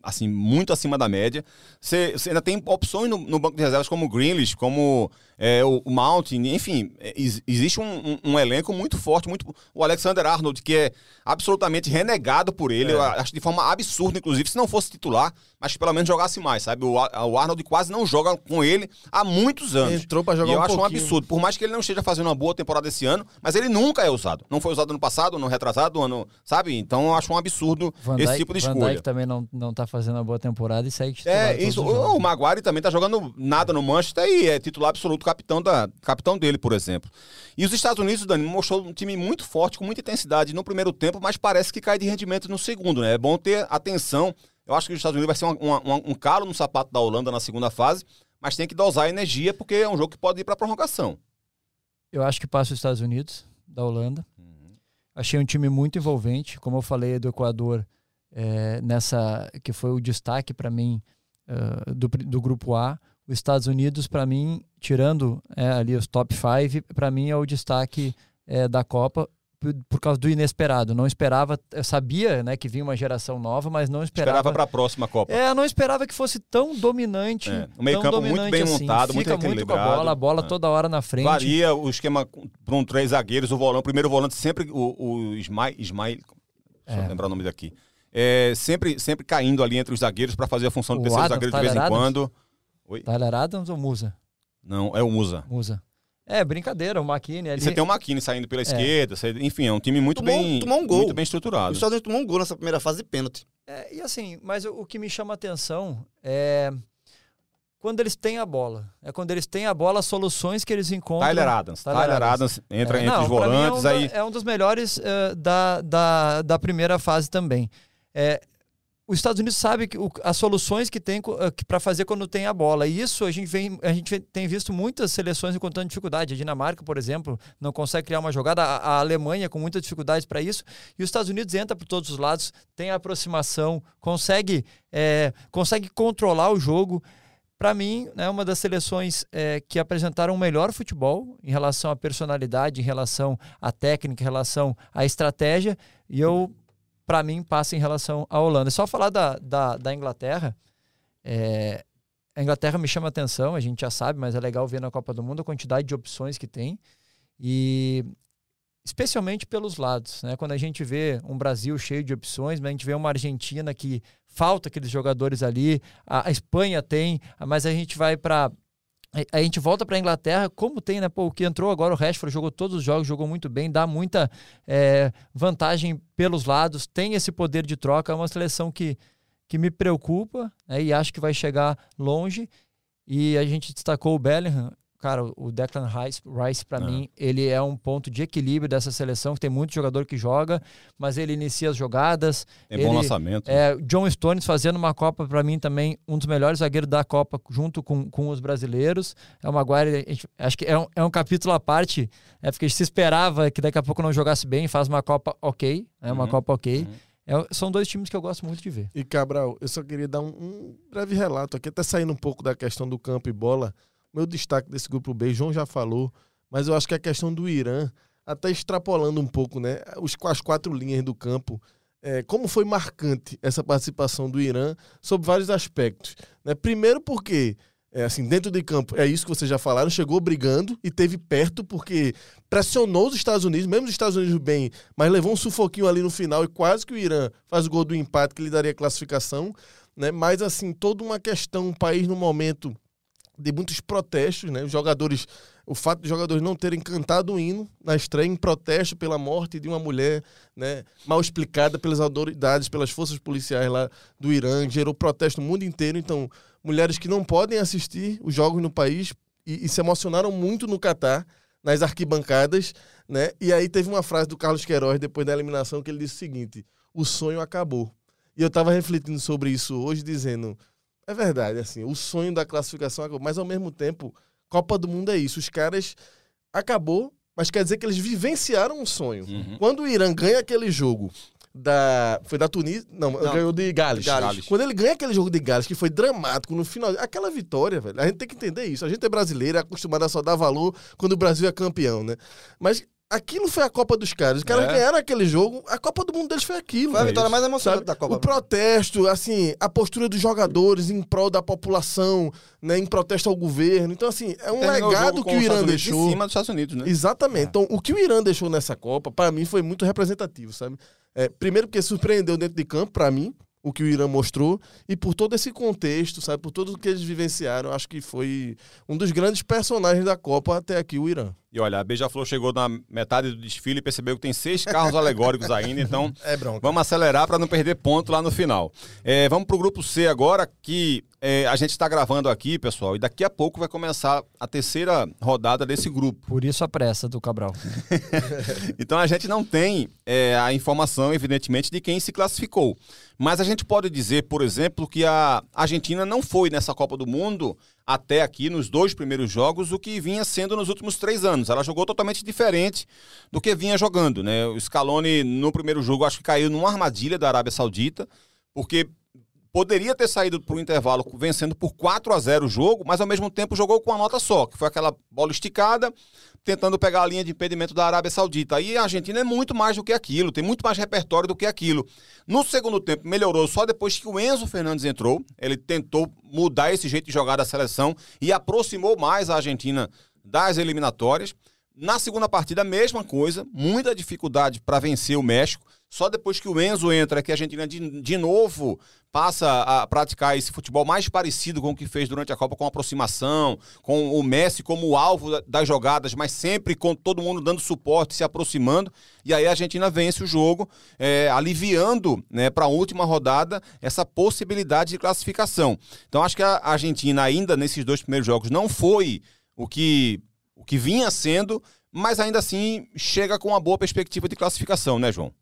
assim muito acima da média. Você, você ainda tem opções no, no banco de reservas como o como é, o, Mount, enfim, é, ex- existe um, um- um elenco muito forte, muito o Alexander Arnold que é absolutamente renegado por ele, É. eu acho de forma absurda, inclusive, se não fosse titular, mas que pelo menos jogasse mais, sabe? O, o Arnold quase não joga com ele há muitos anos. Entrou pra jogar e eu um acho um pouquinho. absurdo, por mais que ele não esteja fazendo uma boa temporada esse ano, mas ele nunca é usado. Não foi usado ano passado, no retrasado, ano, sabe? Então eu acho um absurdo Van esse Dijk- tipo de Van escolha. Dijk também não, não tá fazendo uma boa temporada e segue titular É, isso. o Maguire também tá jogando nada no Manchester e é titular absoluto capitão, da, capitão dele, por exemplo. E os Estados Unidos, Dani, mostrou um time muito forte, com muita intensidade no primeiro tempo, mas parece que cai de rendimento no segundo, né? É bom ter atenção. Eu acho que os Estados Unidos vai ser uma- uma- um calo no sapato da Holanda na segunda fase, mas tem que dosar a energia, porque é um jogo que pode ir pra prorrogação. Eu acho que passa os Estados Unidos, da Holanda. Achei um time muito envolvente, como eu falei do Equador, é, nessa que foi o destaque para mim eh, do, do grupo A. Os Estados Unidos, para mim, tirando é, ali os top 5, para mim é o destaque é, da Copa por, por causa do inesperado. Não esperava, eu sabia né, que vinha uma geração nova, mas não esperava. Esperava pra próxima Copa. É, eu não esperava que fosse tão dominante. É, o meio tão campo muito bem assim. montado, muito Fica muito com a equilibrado. bola, a bola É. toda hora na frente. Varia o esquema para um três zagueiros, o volante, o primeiro volante sempre o, o Ismail, Ismail deixa eu É. lembrar o nome daqui. É, sempre, sempre caindo ali entre os zagueiros para fazer a função de terceiro zagueiro de vez em Tyler Quando. Tyler Adams ou Musa? Não, é o Musa. Musa. É, brincadeira, o McKinney ali. E você tem o Makini saindo pela esquerda, você- enfim, é um time muito Tomou- bem tomou um gol. muito bem Os estruturado. Estados Unidos tomou um gol nessa primeira fase de pênalti. É, e assim, mas o, o que me chama a atenção é quando eles têm a bola. É quando eles têm a bola, as soluções que eles encontram. Tyler Adams. Tyler Tyler, Adams. Adams entra É, entre não, os mim volantes é um, aí. é um dos melhores eh, da, da, da primeira fase também. É, os Estados Unidos sabe que o- as soluções que tem para fazer quando tem a bola. E isso a gente, vem, a gente tem visto muitas seleções encontrando dificuldade. A Dinamarca, por exemplo, não consegue criar uma jogada. A, a Alemanha com muitas dificuldades para isso. E os Estados Unidos entra por todos os lados, tem a aproximação, consegue, eh, consegue controlar o jogo. Para mim, é uma das seleções eh, que apresentaram o melhor futebol em relação à personalidade, em relação à técnica, em relação à estratégia. E eu, para mim, passa em relação à Holanda. É só falar da, da, da Inglaterra. eh, a Inglaterra me chama atenção, a gente já sabe, mas é legal ver na Copa do Mundo a quantidade de opções que tem. E especialmente pelos lados, né? Quando a gente vê um Brasil cheio de opções, mas a gente vê uma Argentina que falta aqueles jogadores ali, a, a Espanha tem, mas a gente vai para a gente volta para a Inglaterra, como tem, né? Pô, o que entrou agora, o Rashford jogou todos os jogos, jogou muito bem, dá muita é, vantagem pelos lados, tem esse poder de troca. É uma seleção que, que me preocupa né, e acho que vai chegar longe. E a gente destacou o Bellingham. Cara, o Declan Rice, Rice para Ah. mim, ele é um ponto de equilíbrio dessa seleção, que tem muito jogador que joga, mas ele inicia as jogadas. Tem bom ele- lançamento. É, John Stones fazendo uma Copa, para mim, também um dos melhores zagueiros da Copa, junto com, com os brasileiros. É uma Maguire, a gente- acho que é um, é um capítulo à parte, é porque a gente se esperava que daqui a pouco não jogasse bem, faz uma Copa ok, é uma Uhum, Copa ok. uhum. É, são dois times que eu gosto muito de ver. E Cabral, eu só queria dar um, um breve relato aqui, até saindo um pouco da questão do campo e bola. Meu destaque desse grupo B, João já falou, mas eu acho que a questão do Irã, até extrapolando um pouco, né? Os, as quatro linhas do campo, é, como foi marcante essa participação do Irã sob vários aspectos. Né? Primeiro porque, é, assim, dentro de campo, é isso que vocês já falaram, chegou brigando e teve perto porque pressionou os Estados Unidos, mesmo os Estados Unidos bem, mas levou um sufoquinho ali no final e quase que o Irã faz o gol do empate que lhe daria classificação, né? Mas assim, toda uma questão, um país no momento de muitos protestos, né? Os jogadores, o fato de jogadores não terem cantado o hino na estreia em protesto pela morte de uma mulher, né, mal explicada pelas autoridades, pelas forças policiais lá do Irã, gerou protesto no mundo inteiro, então mulheres que não podem assistir os jogos no país e, e se emocionaram muito no Catar, nas arquibancadas, né? E aí teve uma frase do Carlos Queiroz depois da eliminação que ele disse o seguinte: "O sonho acabou". E eu tava refletindo sobre isso hoje dizendo, é verdade, assim, o sonho da classificação acabou, mas ao mesmo tempo, Copa do Mundo é isso, os caras acabou, mas quer dizer que eles vivenciaram um sonho. Uhum. Quando o Irã ganha aquele jogo da. Foi da Tunísia? Não, Não, ganhou de Gales. Gales. Quando ele ganha aquele jogo de Gales, que foi dramático no final. Aquela vitória, velho. A gente tem que entender isso. A gente é brasileiro, é acostumado a só dar valor quando o Brasil é campeão, né? Mas aquilo foi a Copa dos caras. Os caras É. ganharam aquele jogo, a Copa do Mundo deles foi aquilo. Foi a vitória mais Sabe? emocionante da Copa. O protesto, assim, a postura dos jogadores em prol da população, né, em protesto ao governo. Então, assim, é um Terminou o legado que o Irã deixou. Em cima dos Estados Unidos, né? Exatamente. Então, o que o Irã deixou nessa Copa, pra mim, foi muito representativo, sabe? É, primeiro porque surpreendeu dentro de campo, pra mim, o que o Irã mostrou, e por todo esse contexto, sabe? Por tudo que eles vivenciaram, acho que foi um dos grandes personagens da Copa até aqui, o Irã. E olha, a Beija-Flor chegou na metade do desfile e percebeu que tem seis carros alegóricos ainda, então É vamos acelerar para não perder ponto lá no final. É, vamos para o grupo C agora, que é, a gente está gravando aqui, pessoal, e daqui a pouco vai começar a terceira rodada desse grupo. Por isso a pressa do Cabral. Então a gente não tem é, a informação, evidentemente, de quem se classificou. Mas a gente pode dizer, por exemplo, que a Argentina não foi nessa Copa do Mundo até aqui, nos dois primeiros jogos, o que vinha sendo nos últimos três anos. Ela jogou totalmente diferente do que vinha jogando. Né? O Scaloni, no primeiro jogo, acho que caiu numa armadilha da Arábia Saudita, porque poderia ter saído para o intervalo vencendo por 4 a 0 o jogo, mas ao mesmo tempo jogou com uma nota só, que foi aquela bola esticada, tentando pegar a linha de impedimento da Arábia Saudita. Aí a Argentina é muito mais do que aquilo, tem muito mais repertório do que aquilo. No segundo tempo melhorou só depois que o Enzo Fernandes entrou, ele tentou mudar esse jeito de jogar da seleção e aproximou mais a Argentina das eliminatórias. Na segunda partida, a mesma coisa, muita dificuldade para vencer o México. Só depois que o Enzo entra, que a Argentina de, de novo passa a praticar esse futebol mais parecido com o que fez durante a Copa, com aproximação, com o Messi como alvo da- das jogadas, mas sempre com todo mundo dando suporte, se aproximando. E aí a Argentina vence o jogo, é, aliviando né, para a última rodada essa possibilidade de classificação. Então acho que a Argentina, ainda nesses dois primeiros jogos, não foi o que, o que vinha sendo, mas ainda assim chega com uma boa perspectiva de classificação, né, João?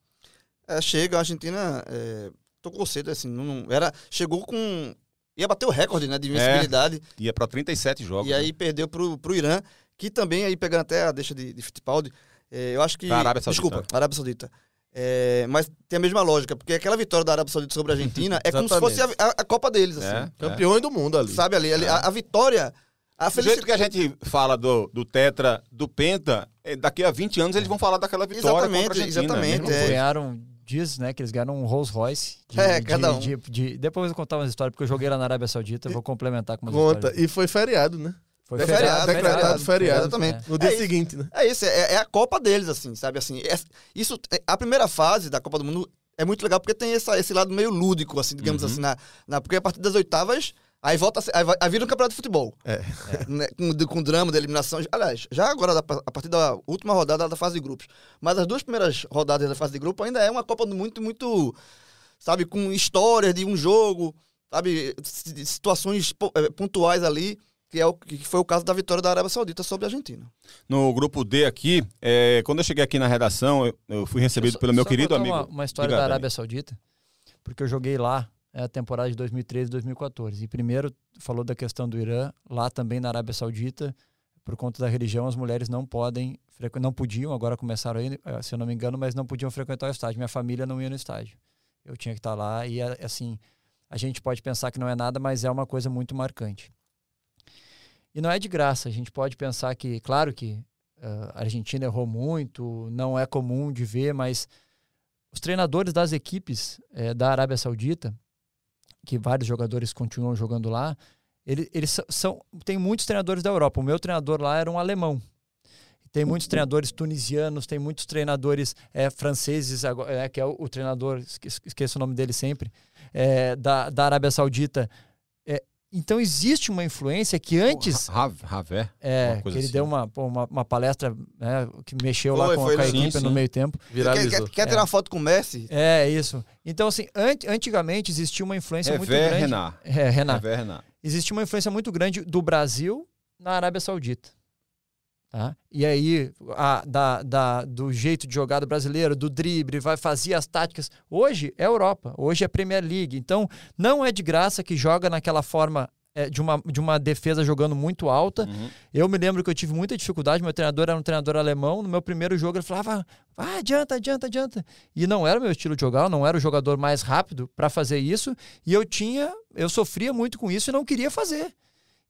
É, chega, a Argentina é, tocou cedo, assim, não, era, chegou com... Ia bater o recorde, né, de invencibilidade. Ia para 37 jogos. E aí perdeu pro, pro Irã, que também, aí pegando até a deixa de, de Fittipaldi, é, eu acho que... Da Arábia Saudita. Desculpa, Arábia Saudita. É, mas tem a mesma lógica, porque aquela vitória da Arábia Saudita sobre a Argentina é como se fosse a, a- a Copa deles, assim. É. Campeões do mundo ali. Sabe ali, ali, a, a vitória... A Do jeito felicidade... que a gente fala do, do Tetra, do Penta, eh, daqui a 20 anos eles vão falar daquela vitória Exatamente, contra a Argentina. exatamente, mesma é. Ganharam, diz, né, que eles ganharam um Rolls Royce. De, É, de- cada um. de- de- depois eu vou contar umas histórias, porque eu joguei lá na Arábia Saudita, eu vou complementar com umas Conta. histórias. E foi feriado, né? Foi É feriado, Decretado feriado, feriado. exatamente. No dia É isso. seguinte, né? É isso, é, é a Copa deles, assim, sabe? Assim, é- isso, é- a primeira fase da Copa do Mundo é muito legal porque tem essa, esse lado meio lúdico, assim, digamos Uhum. assim, na, na, porque a partir das oitavas, aí volta, a ser- aí, vai- aí vira um campeonato de futebol. É. Né, com, de- com drama, de eliminação. Aliás, já agora, a partir da última rodada da fase de grupos. Mas as duas primeiras rodadas da fase de grupo ainda é uma Copa muito, muito, sabe, com histórias de um jogo, sabe, si- situações eh, pontuais ali. que, é o, que foi o caso da vitória da Arábia Saudita sobre a Argentina. No grupo D aqui, é, quando eu cheguei aqui na redação, eu, eu fui recebido Só- pelo meu querido amigo. Uma, uma história Diga, da. Arábia Saudita, porque eu joguei lá é, a temporada de 2013 e 2014. E primeiro falou da questão do Irã, lá também na Arábia Saudita, por conta da religião, as mulheres não podem, não podiam, agora começaram aí, eh, se eu não me engano, mas não podiam frequentar o estádio. Minha família não ia no estádio. Eu tinha que estar lá e, é, assim, a gente pode pensar que não é nada, mas é uma coisa muito marcante. E não é de graça, a gente pode pensar que, claro que ah, a Argentina errou muito, não é comum de ver, mas os treinadores das equipes eh, da Arábia Saudita, que vários jogadores continuam jogando lá, ele- eles são-. Tem muitos treinadores da Europa. O meu treinador lá era um alemão. Tem muitos treinadores tunisianos, tem muitos treinadores eh, franceses, eh, que é o, o treinador, esque- esqueço o nome dele sempre, eh, da, da Arábia Saudita. Então existe uma influência que antes. Ra- Ravé. É, que ele assim. deu uma, pô, uma, uma palestra né, que mexeu lá Foi, com, foi, com a sim, equipe no meio tempo. Quer, Viralizou. quer, quer tirar uma foto com o Messi? É, isso. Então, assim, ant- antigamente existia uma influência muito Revé grande. Renan. É, Renan. Revé Renan. Existia uma influência muito grande do Brasil na Arábia Saudita. Tá? E aí, a- da, da- do jeito de jogar do brasileiro, do drible, vai fazer as táticas. Hoje é Europa, hoje é Premier League. Então, não é de graça que joga naquela forma é, de, uma, de uma defesa jogando muito alta. Uhum. Eu me lembro que eu tive muita dificuldade. Meu treinador era um treinador alemão. No meu primeiro jogo, ele falava: ah, adianta, adianta, adianta. E não era o meu estilo de jogar, eu não era o jogador mais rápido para fazer isso. E eu tinha, eu sofria muito com isso e não queria fazer.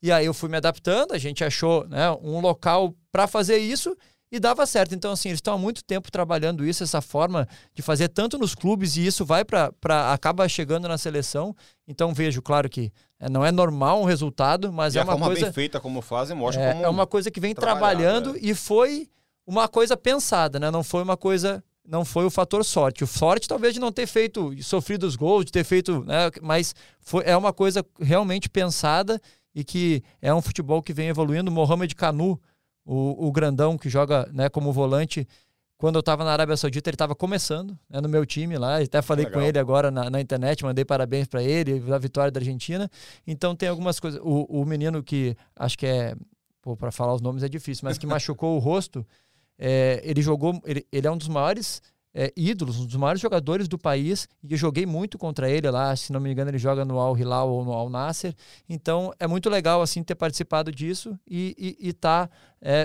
E aí eu fui me adaptando, a gente achou né, um local para fazer isso e dava certo. Então, assim, eles estão há muito tempo trabalhando isso, essa forma de fazer tanto nos clubes e isso vai para. acaba chegando na seleção. Então, vejo, claro que é, não é normal um resultado, mas e é a uma forma coisa. bem feita como fazem mostra É, como é uma coisa que vem trabalhando e foi uma coisa pensada, né? Não foi uma coisa, não foi o fator sorte. O sorte talvez de não ter feito, sofrido os gols, de ter feito, né? Mas foi, é uma coisa realmente pensada e que é um futebol que vem evoluindo. Mohamed Kanu, o, o grandão que joga, né? Como volante. Quando eu estava na Arábia Saudita, ele estava começando né, no meu time lá. Até falei Legal. com ele agora na, na internet, mandei parabéns para ele, da vitória da Argentina. Então tem algumas coisas. O, o menino que acho que é para falar os nomes é difícil, mas que machucou o rosto, é, ele jogou, ele, ele é um dos maiores é, ídolos, um dos maiores jogadores do país, e eu joguei muito contra ele lá, se não me engano ele joga no Al Hilal ou no Al Nasser, então é muito legal assim ter participado disso e estar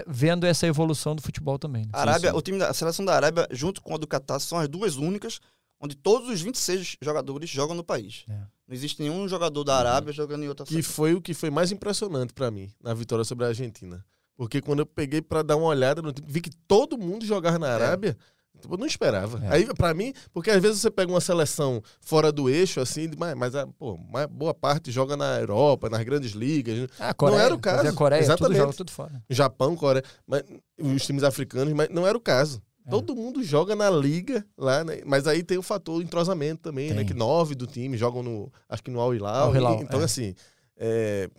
vendo essa evolução do futebol também. né? A Arábia, o time da a seleção da Arábia, junto com a do Catar, são as duas únicas onde todos os 26 jogadores jogam no país. É. Não existe nenhum jogador da Arábia jogando em outra Que seleção. foi o que foi mais impressionante pra mim na vitória sobre a Argentina. Porque quando eu peguei pra dar uma olhada no time, vi que todo mundo jogava na Arábia. Tipo, Eu não esperava. É. Aí, pra mim, porque às vezes você pega uma seleção fora do eixo, assim, mas, mas a pô, mas boa parte joga na Europa, nas grandes ligas, né? Ah, Coreia, era o caso. A Coreia, tudo Exatamente. joga tudo fora. Japão, Coreia, mas, os times africanos, mas não era o caso. É. Todo mundo joga na liga lá, né? Mas aí tem o fator entrosamento também, né? Tem. Que nove do time jogam no, acho que no Al Hilal. Al Hilal, Então, é. assim, é,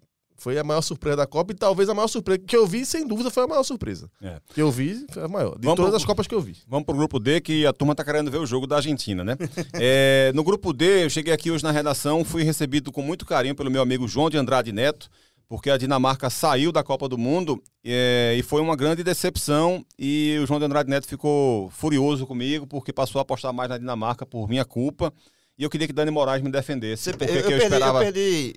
foi a maior surpresa da Copa e talvez a maior surpresa que eu vi, sem dúvida, foi a maior surpresa. É. Que eu vi, foi a maior. De Vamos todas pro- as Copas que eu vi. Vamos pro grupo D, que a turma tá querendo ver o jogo da Argentina, né? É, no grupo D, eu cheguei aqui hoje na redação, fui recebido com muito carinho pelo meu amigo João de Andrade Neto, porque a Dinamarca saiu da Copa do Mundo é, e foi uma grande decepção. E o João de Andrade Neto ficou furioso comigo, porque passou a apostar mais na Dinamarca por minha culpa. E eu queria que Dani Moraes me defendesse. Você- porque eu, eu eu, perdi, esperava. eu perdi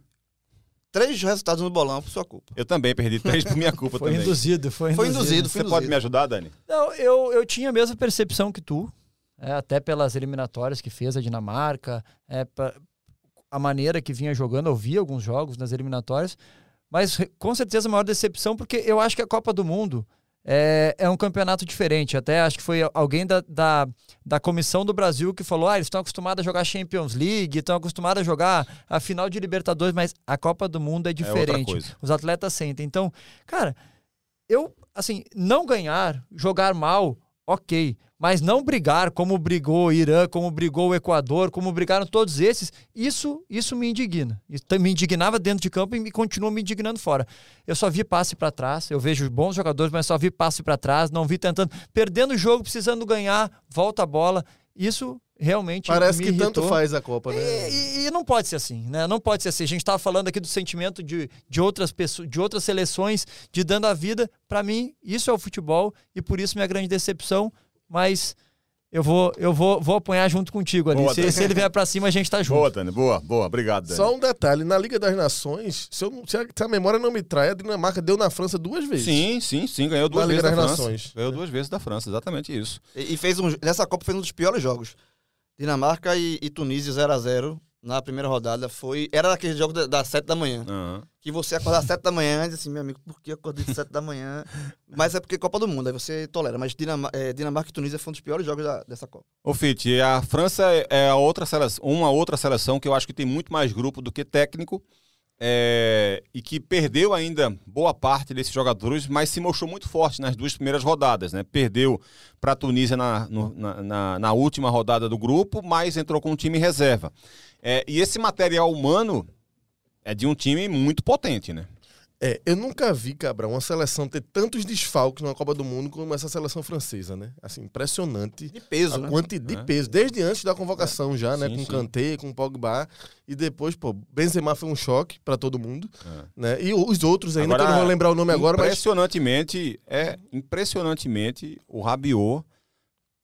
três resultados no bolão por sua culpa. Eu também perdi três por minha culpa Foi também. induzido, foi Foi induzido. induzido, Você foi pode induzido. me ajudar, Dani? Não, eu, eu tinha a mesma percepção que tu, é, até pelas eliminatórias que fez a Dinamarca, é, pa- a maneira que vinha jogando, eu vi alguns jogos nas eliminatórias, mas com certeza a maior decepção, porque eu acho que a Copa do Mundo é, é um campeonato diferente. Até acho que foi alguém da, da, da comissão do Brasil que falou: ah, eles estão acostumados a jogar Champions League, estão acostumados a jogar a final de Libertadores, mas a Copa do Mundo é outra diferente. coisa. Os atletas sentem. Então, cara, eu, assim, não ganhar, jogar mal, ok. Mas não brigar como brigou o Irã, como brigou o Equador, como brigaram todos esses, isso, isso me indigna. Isso me indignava dentro de campo e me continua me indignando fora. Eu só vi passe para trás, eu vejo bons jogadores, mas só vi passe para trás, não vi tentando, perdendo o jogo, precisando ganhar, volta a bola. Isso realmente Parece que tanto irritou. faz a Copa, né? E, e- e não pode ser assim, né? Não pode ser assim. A gente estava falando aqui do sentimento de, de outras pessoas, de outras seleções, de dando a vida. Para mim, isso é o futebol e por isso minha grande decepção. Mas eu vou, eu vou, vou apanhar junto contigo ali. Boa, Se, se ele vier para cima, a gente tá junto. Boa, Dani. Boa, boa. Obrigado, Dani. Só um detalhe, na Liga das Nações, se, eu se a, se a memória não me trai, a Dinamarca deu na França duas vezes. Sim, sim, sim. Ganhou duas Na Liga vezes da das França. Nações. Ganhou duas vezes da França, exatamente isso. E, e fez um, nessa Copa fez um dos piores jogos. Dinamarca e, e Tunísia 0x0 na primeira rodada. Foi, era daquele jogo da- das 7 da manhã. Aham. Que você acordar às 7 da manhã e diz assim, meu amigo, por que eu acordei às 7 da manhã? Mas é porque é Copa do Mundo, aí você tolera. Mas Dinama- eh, Dinamarca e Tunísia foi um dos piores jogos da- dessa Copa. Ô, Fit, a França é a outra seleção, uma outra seleção que eu acho que tem muito mais grupo do que técnico é, e que perdeu ainda boa parte desses jogadores, mas se mostrou muito forte nas duas primeiras rodadas. Né? Perdeu para a Tunísia na, no- na, na- na última rodada do grupo, mas entrou com um time reserva. É, e esse material humano é de um time muito potente, né? É, eu nunca vi, Cabral, uma seleção ter tantos desfalques na Copa do Mundo como essa seleção francesa, né? Assim, impressionante. De peso, a né? de É. peso, desde antes da convocação já, né? Sim, com sim. Kanté, com Pogba. E depois, pô, Benzema foi um choque pra todo mundo. É. Né? E os outros ainda, Agora, que eu não vou lembrar o nome agora, mas impressionantemente, é impressionantemente o Rabiot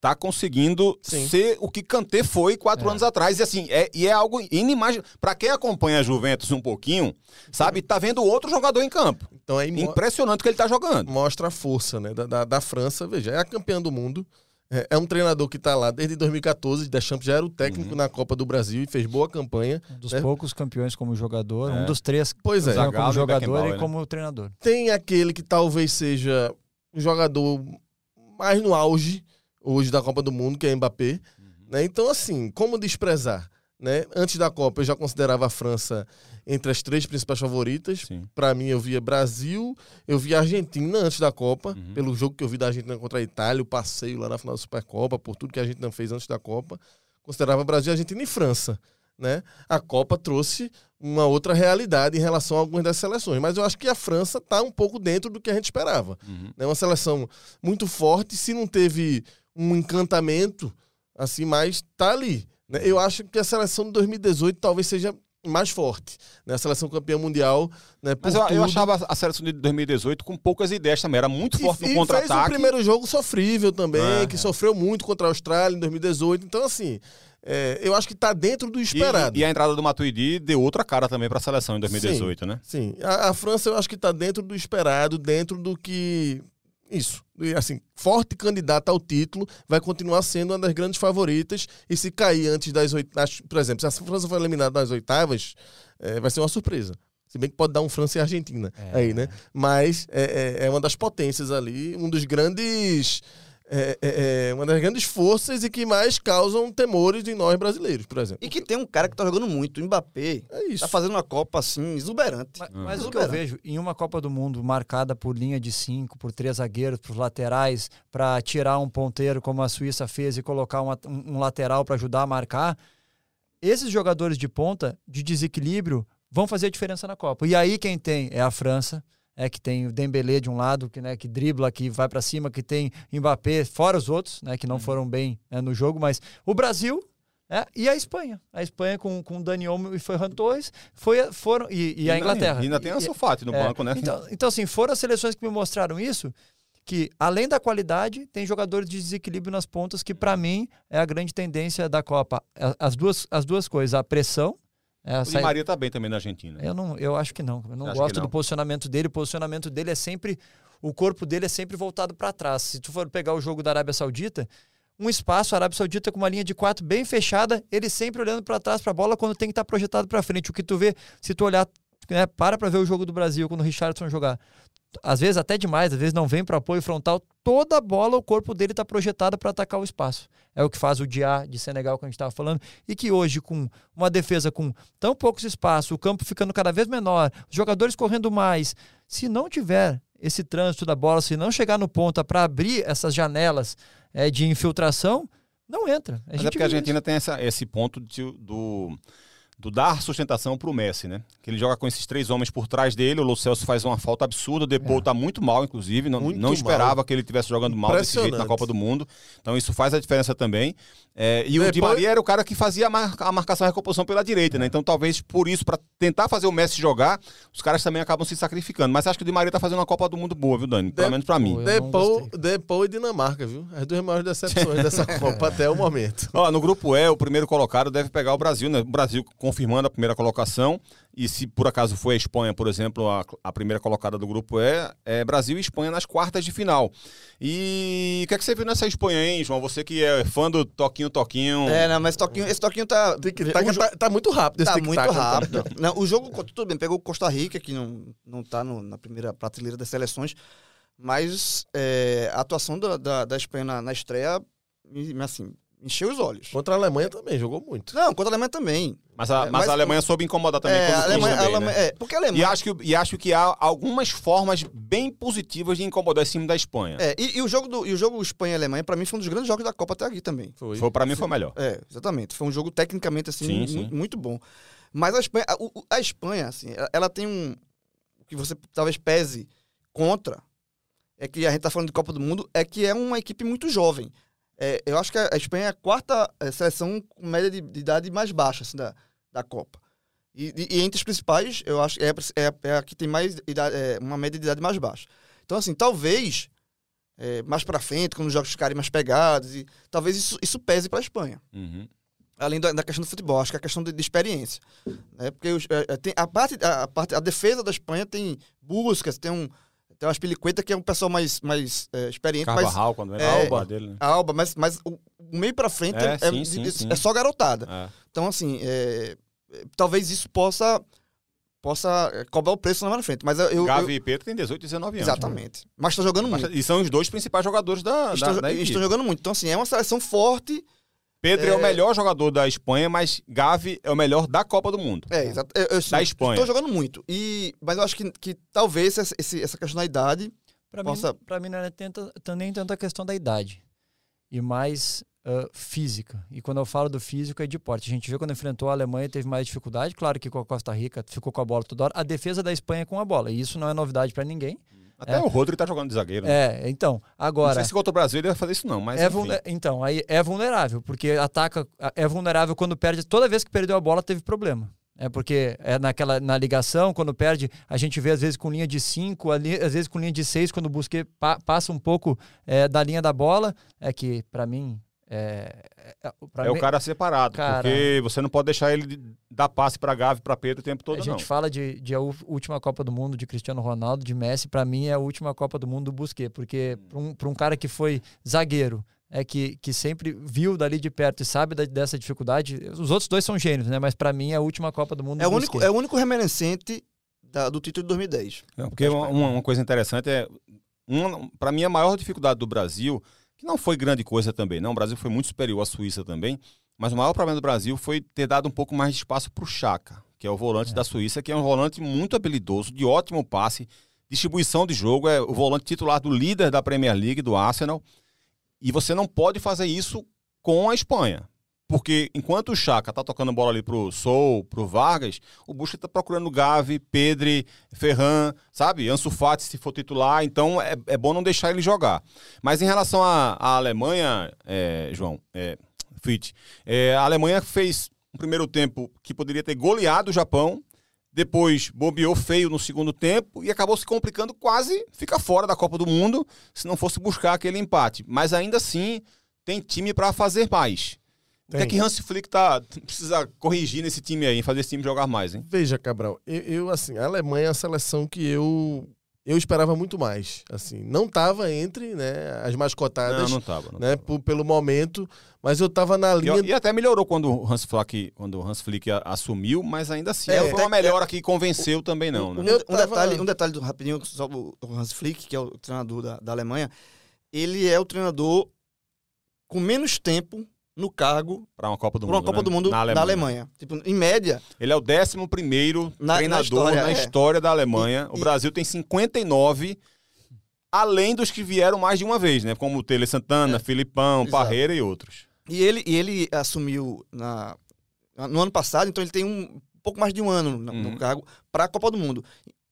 tá conseguindo Sim. ser o que Kanté foi quatro É. anos atrás e assim é, e é algo inimaginável para quem acompanha a Juventus um pouquinho sabe tá vendo outro jogador em campo então mo- impressionante o que ele tá jogando mostra a força né, da, da, da França. Veja, é a campeã do mundo. É, é um treinador que tá lá desde 2014. Deschamps já era o técnico Uhum. na Copa do Brasil e fez boa campanha. Um dos É. poucos campeões como jogador, É. um dos três Pois é. Zagallo como e jogador Beckenbauer, e né? como treinador. Tem aquele que talvez seja o jogador mais no auge hoje da Copa do Mundo, que é Mbappé. Né? Então, assim, como desprezar? Né? Antes da Copa, eu já considerava a França entre as três principais favoritas. Para mim, eu via Brasil, eu via Argentina antes da Copa, Uhum. pelo jogo que eu vi da Argentina contra a Itália, o passeio lá na final da Supercopa, por tudo que a Argentina fez antes da Copa. Considerava Brasil, Argentina e França. Né? A Copa trouxe uma outra realidade em relação a algumas das seleções, mas eu acho que a França está um pouco dentro do que a gente esperava. Uhum. É uma seleção muito forte, se não teve um encantamento, assim, mas tá ali. né? Eu acho que a seleção de 2018 talvez seja mais forte. Né? A seleção campeã mundial. Né? mas eu, eu achava a seleção de 2018 com poucas ideias também era muito E- forte e no fez um contra-ataque primeiro jogo sofrível também, É, que é. sofreu muito contra a Austrália em 2018. Então, assim, é, eu acho que tá dentro do e, esperado. e a entrada do Matuidi deu outra cara também para a seleção em 2018 né Sim, a, a França eu acho que está dentro do esperado, dentro do que. Isso. E, assim, forte candidata ao título, vai continuar sendo uma das grandes favoritas. E se cair antes das oitavas. Por exemplo, se a França for eliminada das oitavas, é, vai ser uma surpresa. Se bem que pode dar um França e Argentina É. aí, né? Mas é, é- é uma das potências ali, um dos grandes. É- é- é uma das grandes forças e que mais causam temores em nós brasileiros, por exemplo. E que tem um cara que tá jogando muito, o Mbappé. É isso. Tá fazendo uma Copa assim, exuberante. Mas, Uhum. mas o que eu Exuberante. vejo em uma Copa do Mundo marcada por linha de cinco, por três zagueiros, por laterais, para tirar um ponteiro como a Suíça fez e colocar uma- um, um lateral para ajudar a marcar, esses jogadores de ponta, de desequilíbrio, vão fazer a diferença na Copa. E aí quem tem é a França, é que tem o Dembélé de um lado, que, né, que dribla, que vai para cima, que tem Mbappé, fora os outros, né, que não foram bem né, no jogo, mas o Brasil né, e a Espanha. A Espanha com, com o Dani Olmo e Ferran Torres foi, foram, e, e a Inglaterra. e ainda tem E- Ansu Fati no é, banco né Então, então, assim, foram as seleções que me mostraram isso, que além da qualidade, tem jogadores de desequilíbrio nas pontas, que para mim é a grande tendência da Copa. A- As duas, as duas coisas, a pressão. É, a o Di Maria tá bem também na Argentina eu, não, eu acho que não. Eu não gosto não? do posicionamento dele. O posicionamento dele é sempre. O corpo dele é sempre voltado para trás. Se tu for pegar o jogo da Arábia Saudita, um espaço, a Arábia Saudita com uma linha de quatro bem fechada, ele sempre olhando para trás para a bola quando tem que estar projetado para frente. O que tu vê, se tu olhar, né, para para ver o jogo do Brasil quando o Richardson jogar. Às vezes até demais, às vezes não vem para apoio frontal. Toda a bola, o corpo dele está projetado para atacar o espaço. É o que faz o Diá de Senegal que a gente estava falando. E que hoje, com uma defesa com tão poucos espaços, o campo ficando cada vez menor, os jogadores correndo mais, se não tiver esse trânsito da bola, se não chegar no ponta para abrir essas janelas é, de infiltração, não entra. A Mas é porque a Argentina tem essa- esse ponto de- do, do dar sustentação pro Messi, né? Que ele joga com esses três homens por trás dele, o Lo Celso faz uma falta absurda, o Depou É. tá muito mal, inclusive, não, Muito não esperava mal. que ele estivesse jogando mal desse jeito na. Copa do Mundo, então isso faz a diferença também. É, e o Di Depois- Maria era o cara que fazia a, mar- a marcação e a recomposição pela direita, né? Então talvez por isso, para tentar fazer o Messi jogar, os caras também acabam se sacrificando. Mas acho que o Di Maria tá fazendo uma Copa do Mundo boa, viu, Dani? Pelo De- menos pra mim. Depou, e Dinamarca, viu? As duas maiores decepções dessa Copa até o momento. Ó, no grupo E, o primeiro colocado deve pegar o Brasil, né? O Brasil confirmando a primeira colocação. E se por acaso for a Espanha, por exemplo, a, a primeira colocada do grupo E, é Brasil e Espanha nas quartas de final. E o que é que você viu nessa Espanha, hein, João? Você que é fã do Toquinho Toquinho. É, não, mas toquinho, esse toquinho tá. Tá, Tá, tá- muito rápido esse tá muito né? rápido. Não, o jogo, tudo bem, pegou o Costa Rica, que não, não tá no- na primeira prateleira das seleções, mas é, a atuação da, da, da Espanha na, na estreia, assim, encheu os olhos. Contra a Alemanha também, jogou muito. Não, contra a Alemanha também. Mas, a, É, mas mas- a Alemanha soube incomodar também é, a Alemanha, a também, Alemanha- né? é, porque a E Alemanha. acho, que, e acho que há algumas formas bem positivas de incomodar esse time da Espanha. É, e, e o jogo do, e o jogo Espanha e Alemanha, pra mim, foi um dos grandes jogos da Copa até aqui também. Foi. Foi, pra mim foi melhor. É, exatamente. Foi um jogo tecnicamente assim Sim, sim. muito bom. Mas a Espanha, a, a Espanha assim, ela, ela tem um o que você talvez pese contra é que a gente tá falando de Copa do Mundo é que é uma equipe muito jovem. É, eu acho que a a Espanha é a quarta eh, seleção com média de, de idade mais baixa assim, da, da Copa. E, e- e entre os principais, eu acho que é, a- é, a- é a que tem mais idade, é, uma média de idade mais baixa. Então, assim, talvez eh, mais pra frente, quando os jogos ficarem mais pegados, e talvez isso, isso pese pra Espanha Uhum. além da, da questão do futebol, acho que é a questão de, de experiência. Né? Porque os, é, é, tem, a, parte, a, a parte, a defesa da Espanha tem buscas, tem um. Tem uma Aspilicueta que é um pessoal mais, mais é, experiente, mas. Carvajal, quando era é, Alba dele, né? A Alba, mas, mas o meio pra frente É, é, é- sim, sim, é sim. só garotada. É. Então, assim, é, é, talvez isso possa, possa é, cobrar o preço lá na frente. Mas eu. eu- Gavi e Pedro tem 18 e 19 anos. exatamente. Mas estão jogando Mas- muito. E são os dois principais jogadores da, Estão, da, da estão jogando muito. Então, assim, é uma seleção forte. Pedro é... o É. melhor jogador da Espanha, mas Gavi é o melhor da Copa do Mundo. É, exato. Eu, eu, sim, Da Espanha. Estão jogando muito. E, mas eu acho que, que talvez essa, esse- essa questão da idade. Pra, Possa- mim, mim não é tanta, nem tanto a questão da idade, e mais ah, física. E quando eu falo do físico, é de porte. A gente viu quando enfrentou a Alemanha, teve mais dificuldade. Claro que com a Costa Rica ficou com a bola toda hora. A defesa da Espanha é com a bola. E isso não é novidade pra ninguém. Até É. o Rodrigo tá jogando de zagueiro. né? É, então, Não agora. sei se contra o Brasil ele vai fazer isso não, mas É Então, aí é vulnerável, porque ataca, é vulnerável quando perde. Toda vez que perdeu a bola, teve problema. É porque é naquela na ligação, quando perde, a gente vê às vezes com linha de 5, às vezes com linha de 6, quando o Busquets pa- passa um pouco é, da linha da bola. É que, pra mim, é, é, pra É mim- o cara separado, Cara. porque você não pode deixar ele dar passe pra Gavi, pra Pedro o tempo todo, a gente não. fala de, de a última Copa do Mundo de Cristiano Ronaldo, de Messi, pra mim é a última Copa do Mundo do Busquets, porque pra um, pra um cara que foi zagueiro, é que, que sempre viu dali de perto e sabe da- dessa dificuldade, os outros dois são gênios, né? Mas pra mim é a última Copa do Mundo É do o único, é o único remanescente da- do título de 2010. É, porque uma, uma- uma coisa interessante é, para mim, a maior dificuldade do Brasil, que não foi grande coisa também, não, o Brasil foi muito superior à Suíça também, mas o maior problema do Brasil foi ter dado um pouco mais de espaço pro Chaka, que é o volante da Suíça, que é um volante muito habilidoso, de ótimo passe, distribuição de jogo, é o volante titular do líder da Premier League, do Arsenal, e você não pode fazer isso com a Espanha. Porque enquanto o Chaka tá tocando bola ali pro Sou, pro Vargas, o Busca tá procurando Gavi, Pedri, Ferran, sabe? Ansu Fati se for titular, então é, é bom não deixar ele jogar. Mas em relação à, Alemanha, é, João, é, Fitch, é, a Alemanha fez um primeiro tempo que poderia ter goleado o Japão, depois bobeou feio no segundo tempo e acabou se complicando quase, fica fora da Copa do Mundo se não fosse buscar aquele empate. Mas ainda assim tem time para fazer mais. O que é Tem. que Hans Flick tá, precisa corrigir nesse time aí, fazer esse time jogar mais, hein? Veja, Cabral, eu, eu, assim, a Alemanha é a seleção que eu eu esperava muito mais. Assim, não estava entre né, as mais Não, cotadas, não tava. Não né, tava. por- pelo momento, mas eu estava na linha. E, e até melhorou quando o Hans Flick, quando o Hans Flick a- assumiu, mas ainda assim É, foi uma é- melhora que convenceu também não, Um, né? um detalhe, um detalhe do rapidinho, só o o Hans Flick, que é o treinador da, da Alemanha, ele é o treinador com menos tempo no cargo Para uma Copa do por uma Mundo, Copa né? do Mundo na Alemanha. Alemanha. Tipo, em média, Ele é o 11 primeiro Na- na treinador na história, história, é. da Alemanha. E- o e- Brasil tem 59, além dos que vieram mais de uma vez, né? Como o Tele Santana, Filipão, Exato. Parreira e outros. E ele, e ele assumiu na, no ano passado, então ele tem um pouco mais de um ano no, no Uhum. cargo para a Copa do Mundo.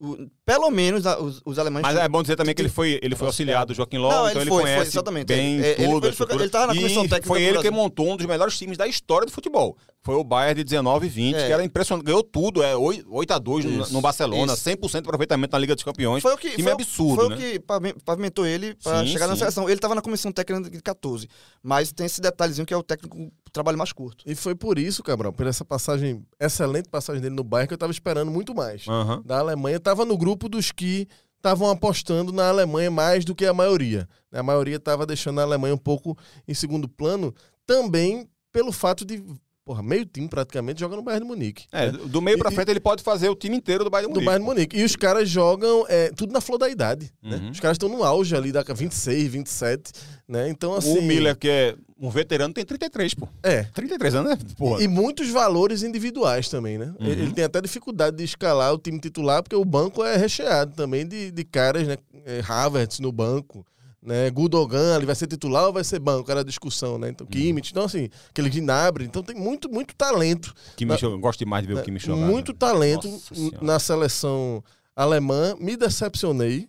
O- pelo menos a- os, os alemães. Mas é bom dizer também que ele foi, ele foi auxiliar do Joaquim Low, Não, então ele foi, foi, conhece exatamente. bem Ele- tudo. ele foi- ele tava na comissão técnica foi ele que montou um dos melhores times da história do futebol. Foi o Bayern de 19 e 20, É. que era impressionante. Ganhou tudo, é 8 a 2 no, Isso, no Barcelona, isso. 100% de aproveitamento na Liga dos Campeões. Foi o que, time foi, absurdo, foi né? o que pavi- pavimentou ele para Sim, chegar na sim. seleção. Ele estava na comissão técnica de 14, mas tem esse detalhezinho que é o técnico trabalho mais curto. E foi por isso, Cabral, por essa passagem, excelente passagem dele no Bayern, que eu tava esperando muito mais. Aham. Da Alemanha, tava no grupo dos que estavam apostando na Alemanha mais do que a maioria. A maioria estava deixando a Alemanha um pouco em segundo plano, também pelo fato de, porra, meio time praticamente joga no Bayern de Munique. É, né? do meio pra E- frente ele pode fazer o time inteiro do Bayern de do Munique. Bayern de Munique. E os caras jogam é, tudo na flor da idade. né? Uhum. Os caras estão no auge ali da 26, 27, né? Então, assim. O Miller, que é um veterano, tem 33, pô. É. 33 anos, né? Porra. E muitos valores individuais também, né? Uhum. Ele ele tem até dificuldade de escalar o time titular, porque o banco é recheado também de, de caras, né? É, Havertz no banco, né? Gudogan, ele vai ser titular ou vai ser banco? Era a discussão, né? Uhum. Então, Kimmich, então assim, aquele Gnabry, então tem muito, muito talento. Kimmich, eu gosto demais de ver o Kimmich jogar. Muito né? talento na seleção alemã. Me decepcionei.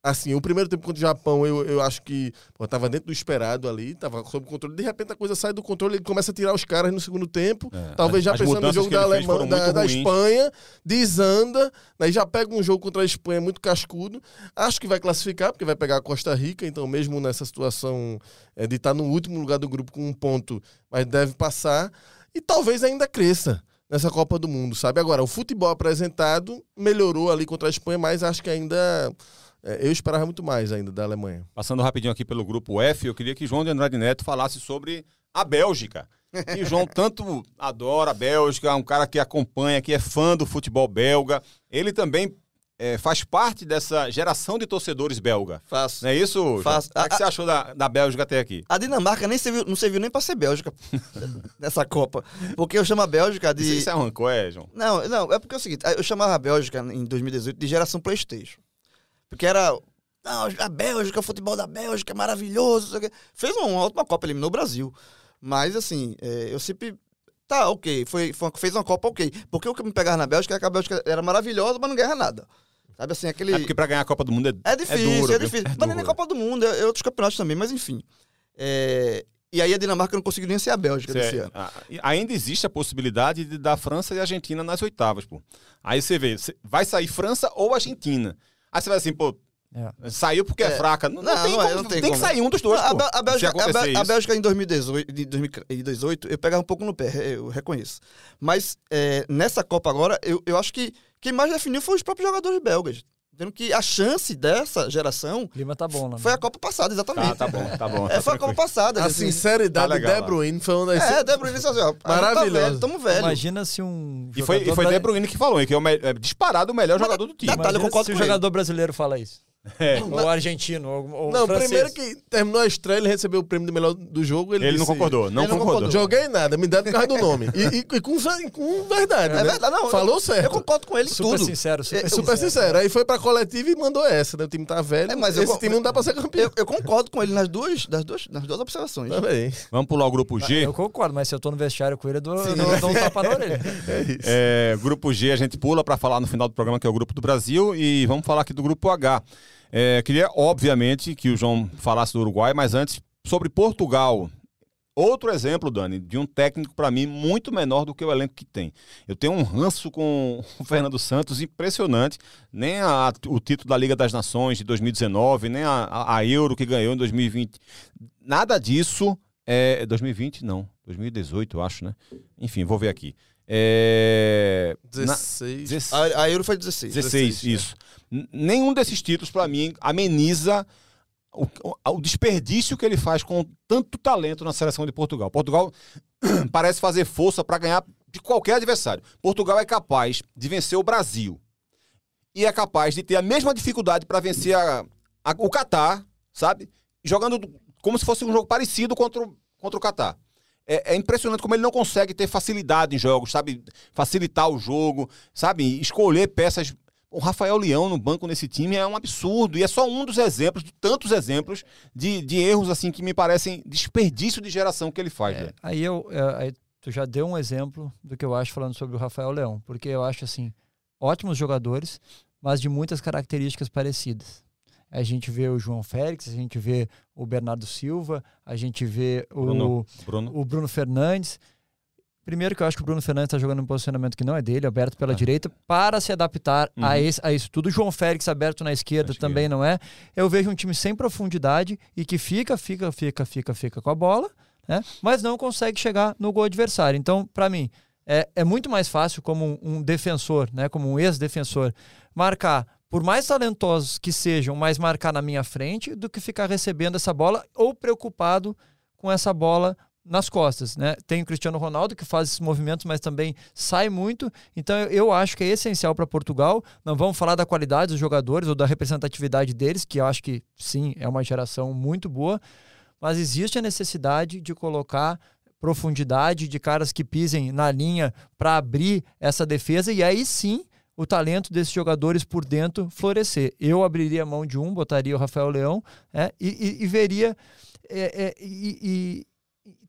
Assim, o primeiro tempo contra o Japão, eu, eu acho que pô, tava dentro do esperado ali, tava sob controle. De repente a coisa sai do controle, ele começa a tirar os caras no segundo tempo. É, Talvez já pensando no jogo da Alemanha, da, da. Espanha, desanda, aí já pega um jogo contra a Espanha muito cascudo. Acho que vai classificar, porque vai pegar a Costa Rica, então mesmo nessa situação é, de estar no último lugar do grupo com um ponto, mas deve passar. E talvez ainda cresça nessa Copa do Mundo, sabe? Agora, o futebol apresentado melhorou ali contra a Espanha, mas acho que ainda. É, eu esperava muito mais ainda da Alemanha. Passando rapidinho aqui pelo grupo F, eu queria que João de Andrade Neto falasse sobre a Bélgica. E o João tanto adora a Bélgica, é um cara que acompanha, que é fã do futebol belga. Ele também é, faz parte dessa geração de torcedores belga. Faço. Não é isso? João? Faço. O que, é que você achou da, da Bélgica até aqui? A Dinamarca nem serviu, não serviu nem para ser Bélgica nessa Copa. Porque eu chamo a Bélgica de. Isso, isso é rancor, é, João? Não, não, é porque é o seguinte, eu chamava a Bélgica em 2018 de geração Playstation. Porque era. Não, a Bélgica, o futebol da Bélgica é maravilhoso. não sei o quê. Fez uma ótima Copa, eliminou o Brasil. Mas assim, é, eu sempre. Tá, ok. Foi, foi- fez uma Copa, ok. Porque o que me pegava na Bélgica é que a Bélgica era maravilhosa, mas não ganha nada. Sabe assim, aquele. É porque pra ganhar a Copa do Mundo é, É difícil, é, duro, viu? difícil. É mas nem duro. Copa do Mundo, é, é outros campeonatos também, mas enfim. É, E aí a Dinamarca não conseguiu nem ser a Bélgica Cê- desse ano. a- e ainda existe a possibilidade de dar França e Argentina nas oitavas, pô. Aí você vê, vai sair França ou Argentina. Aí você vai assim, pô, É. saiu porque é, É. fraca. Não, Não, não tem, não como- não tem tem que como. sair um dos dois, a, a Bélgica, a, a. Bélgica em 2018, de 2018, eu pegava um pouco no pé, eu reconheço. Mas é, nessa Copa agora, eu, eu acho que quem mais definiu foi os próprios jogadores belgas. Dizendo que a chance dessa geração O clima tá bom, né? foi a Copa passada, exatamente. Tá, tá bom, tá bom. É, tá foi a Copa passada. A assim. sinceridade Tá de legal, De. Bruyne foi uma das. É, De Bruyne assim, ó, Maravilhoso. Tá velho, tamo velho. Imagina se um. E foi, e foi De bra- Bruyne que falou, hein, que é, o me- é disparado o melhor Mas jogador do time. detalhe, eu concordo se o jogador brasileiro fala isso. É. Ou argentino, ou, ou Não, francês. primeiro que terminou a estreia, ele recebeu o prêmio de melhor do jogo. Ele, Ele não disse, concordou, não Ele não concordou. concordou. Joguei nada, me dá por causa do nome. E, e- e com, com verdade. É né? verdade, não. Falou eu, certo. Eu concordo com ele Super tudo. sincero, super, É, É super sincero. Aí foi pra coletiva e mandou essa, né? O time tá velho. É, mas eu esse co- time não dá pra ser campeão. Eu, eu concordo com ele nas duas, nas duas, nas duas observações. Também. Vamos pular o grupo G. Eu concordo, mas se eu tô no vestiário com ele, eu dou, eu dou, um tapa na orelha. É isso. É, grupo G a gente pula para falar no final do programa que é o grupo do Brasil e vamos falar aqui do grupo H. É, queria, obviamente, que o João falasse do Uruguai, mas antes sobre Portugal. Outro exemplo, Dani, de um técnico para mim muito menor do que o elenco que tem. Eu tenho um ranço com o Fernando Santos impressionante. Nem a- o título da Liga das Nações de 2019, nem a, a- Euro que ganhou em 2020. Nada disso. É, 2020, não. 2018, eu acho, né? Enfim, vou ver aqui. É, na- 16. 16. A, a Euro foi 16. 16, isso. N- Nenhum desses títulos, para mim, ameniza o, o- desperdício que ele faz com tanto talento na seleção de Portugal. Portugal parece fazer força para ganhar de qualquer adversário. Portugal é capaz de vencer o Brasil. E é capaz de ter a mesma dificuldade para vencer a- a- o Catar, sabe? Jogando do- como se fosse um jogo parecido contra, o- contra o Catar. É, é impressionante como ele não consegue ter facilidade em jogos, sabe? Facilitar o jogo, sabe? Escolher peças. O Rafael Leão no banco nesse time é um absurdo. E é só um dos exemplos, de tantos exemplos, de, de erros assim que me parecem desperdício de geração que ele faz. É, aí eu. é, aí tu já deu um exemplo do que eu acho falando sobre o Rafael Leão, porque eu acho assim, ótimos jogadores, mas de muitas características parecidas. A gente vê o João Félix, a gente vê o Bernardo Silva, a gente vê o Bruno, Bruno. o Bruno Fernandes. Primeiro que eu acho que o Bruno Fernandes está jogando um posicionamento que não é dele, aberto pela Ah. direita, para se adaptar Uhum. a, esse- a isso tudo. O João Félix aberto na esquerda Na também não é. Eu vejo um time sem profundidade e que fica, fica, fica, fica, fica com a bola, né? mas não consegue chegar no gol adversário. Então, para mim, é, é muito mais fácil como um, um defensor, né? como um ex-defensor, marcar, por mais talentosos que sejam, mas marcar na minha frente, do que ficar recebendo essa bola ou preocupado com essa bola nas costas, né? Tem o Cristiano Ronaldo que faz esses movimentos, mas também sai muito. Então eu acho que é essencial para Portugal. Não vamos falar da qualidade dos jogadores ou da representatividade deles, que eu acho que sim, é uma geração muito boa, mas existe a necessidade de colocar profundidade de caras que pisem na linha para abrir essa defesa e aí sim o talento desses jogadores por dentro florescer. Eu abriria a mão de um, botaria o Rafael Leão é, e, e- e veria é, é, e, e-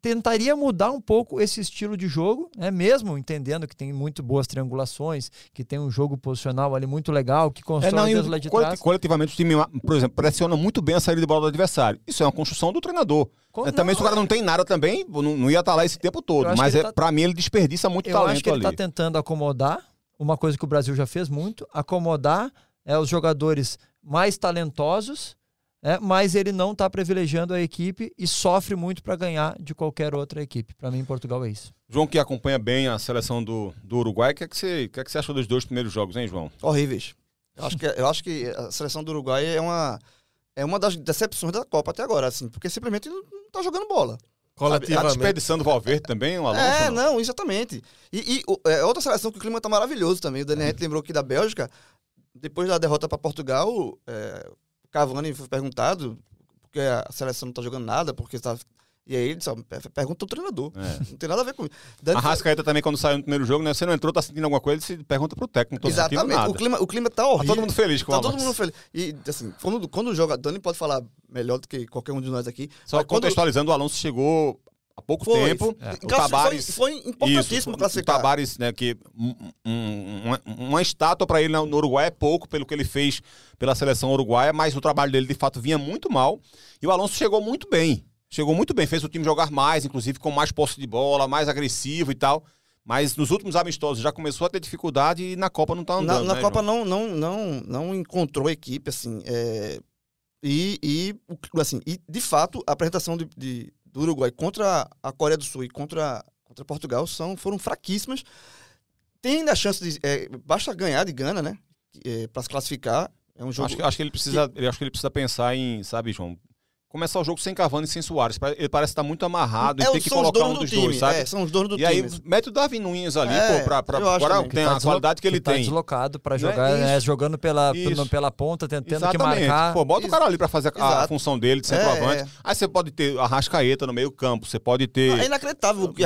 tentaria mudar um pouco esse estilo de jogo, né? mesmo entendendo que tem muito boas triangulações, que tem um jogo posicional ali muito legal, que É, constrói não, e desde lá de trás. coletivamente o time, por exemplo, pressiona muito bem a saída de bola do adversário. Isso é uma construção do treinador. É, também se o cara não tem nada também, não, não ia estar lá esse tempo Eu todo. Mas é, tá- pra mim ele desperdiça muito Eu talento acho que ele ali. está tentando acomodar, uma coisa que o Brasil já fez muito, acomodar é, os jogadores mais talentosos, é, mas ele não está privilegiando a equipe e sofre muito para ganhar de qualquer outra equipe. Para mim, Portugal é isso. João, que acompanha bem a seleção do, do Uruguai, o que, é que, você, que é que você achou dos dois primeiros jogos, hein, João? Horríveis. Eu acho que, eu acho que a seleção do Uruguai é uma, é uma das decepções da Copa até agora, assim, porque simplesmente não, não tá jogando bola. Coletivamente. desperdiçando o Valverde também, o Alonso? é, não? não, exatamente. E, e o- é outra seleção que o clima tá maravilhoso também. O Daniel Henrique lembrou aqui da Bélgica. Depois da derrota para Portugal, é, Cavani foi perguntado porque a seleção não tá jogando nada, porque tá. E aí ele pergunta o treinador. É. Não tem nada a ver comigo. A Dani foi- Rascaeta também, quando saiu no primeiro jogo, né? Você não entrou, tá sentindo alguma coisa, você pergunta pro técnico, não Exatamente. O clima, o clima tá Tá horrível. todo mundo feliz com o Tá todo mundo feliz. E, assim, quando, quando joga. Dani pode falar melhor do que qualquer um de nós aqui. Só mas quando- contextualizando, o Alonso chegou há pouco Foi, tempo. foi, O Tabares... foi, foi importantíssimo Isso, classificar. O Tabares, né, que um- um- uma, uma estátua para ele no Uruguai é pouco pelo que ele fez pela seleção uruguaia, mas o trabalho dele de fato vinha muito mal. E o Alonso chegou muito bem. Chegou muito bem, fez o time jogar mais, inclusive com mais posse de bola, mais agressivo e tal. Mas nos últimos amistosos já começou a ter dificuldade e na Copa não tá Na, andando. na né, Copa João? não, não, não, não encontrou equipe, assim. é, e, e, assim, e, de fato, a apresentação de, de- do Uruguai contra a Coreia do Sul e contra, contra Portugal são, foram fraquíssimas. Tem ainda a chance de. é, basta ganhar de Gana, né? para se classificar. É um jogo. Acho que, acho que ele precisa, ele, acho que ele precisa pensar em, sabe, João, começar o jogo sem Cavani e sem Soares. Ele parece estar muito amarrado e É, tem que colocar um do dos time, dois, sabe? é, são os donos do e aí time. mete o Davi Nunes ali, É, pô, pra, pra, também. tem tá a deslo- qualidade que ele tá tem. deslocado para Não é jogar, né, isso. jogando pela, Isso. pela ponta, tentando que Exatamente. marcar. Pô, bota o cara ali pra fazer a, a função dele de É, centroavante. é. Aí você pode ter a Rascaeta no meio campo, você pode ter É inacreditável o que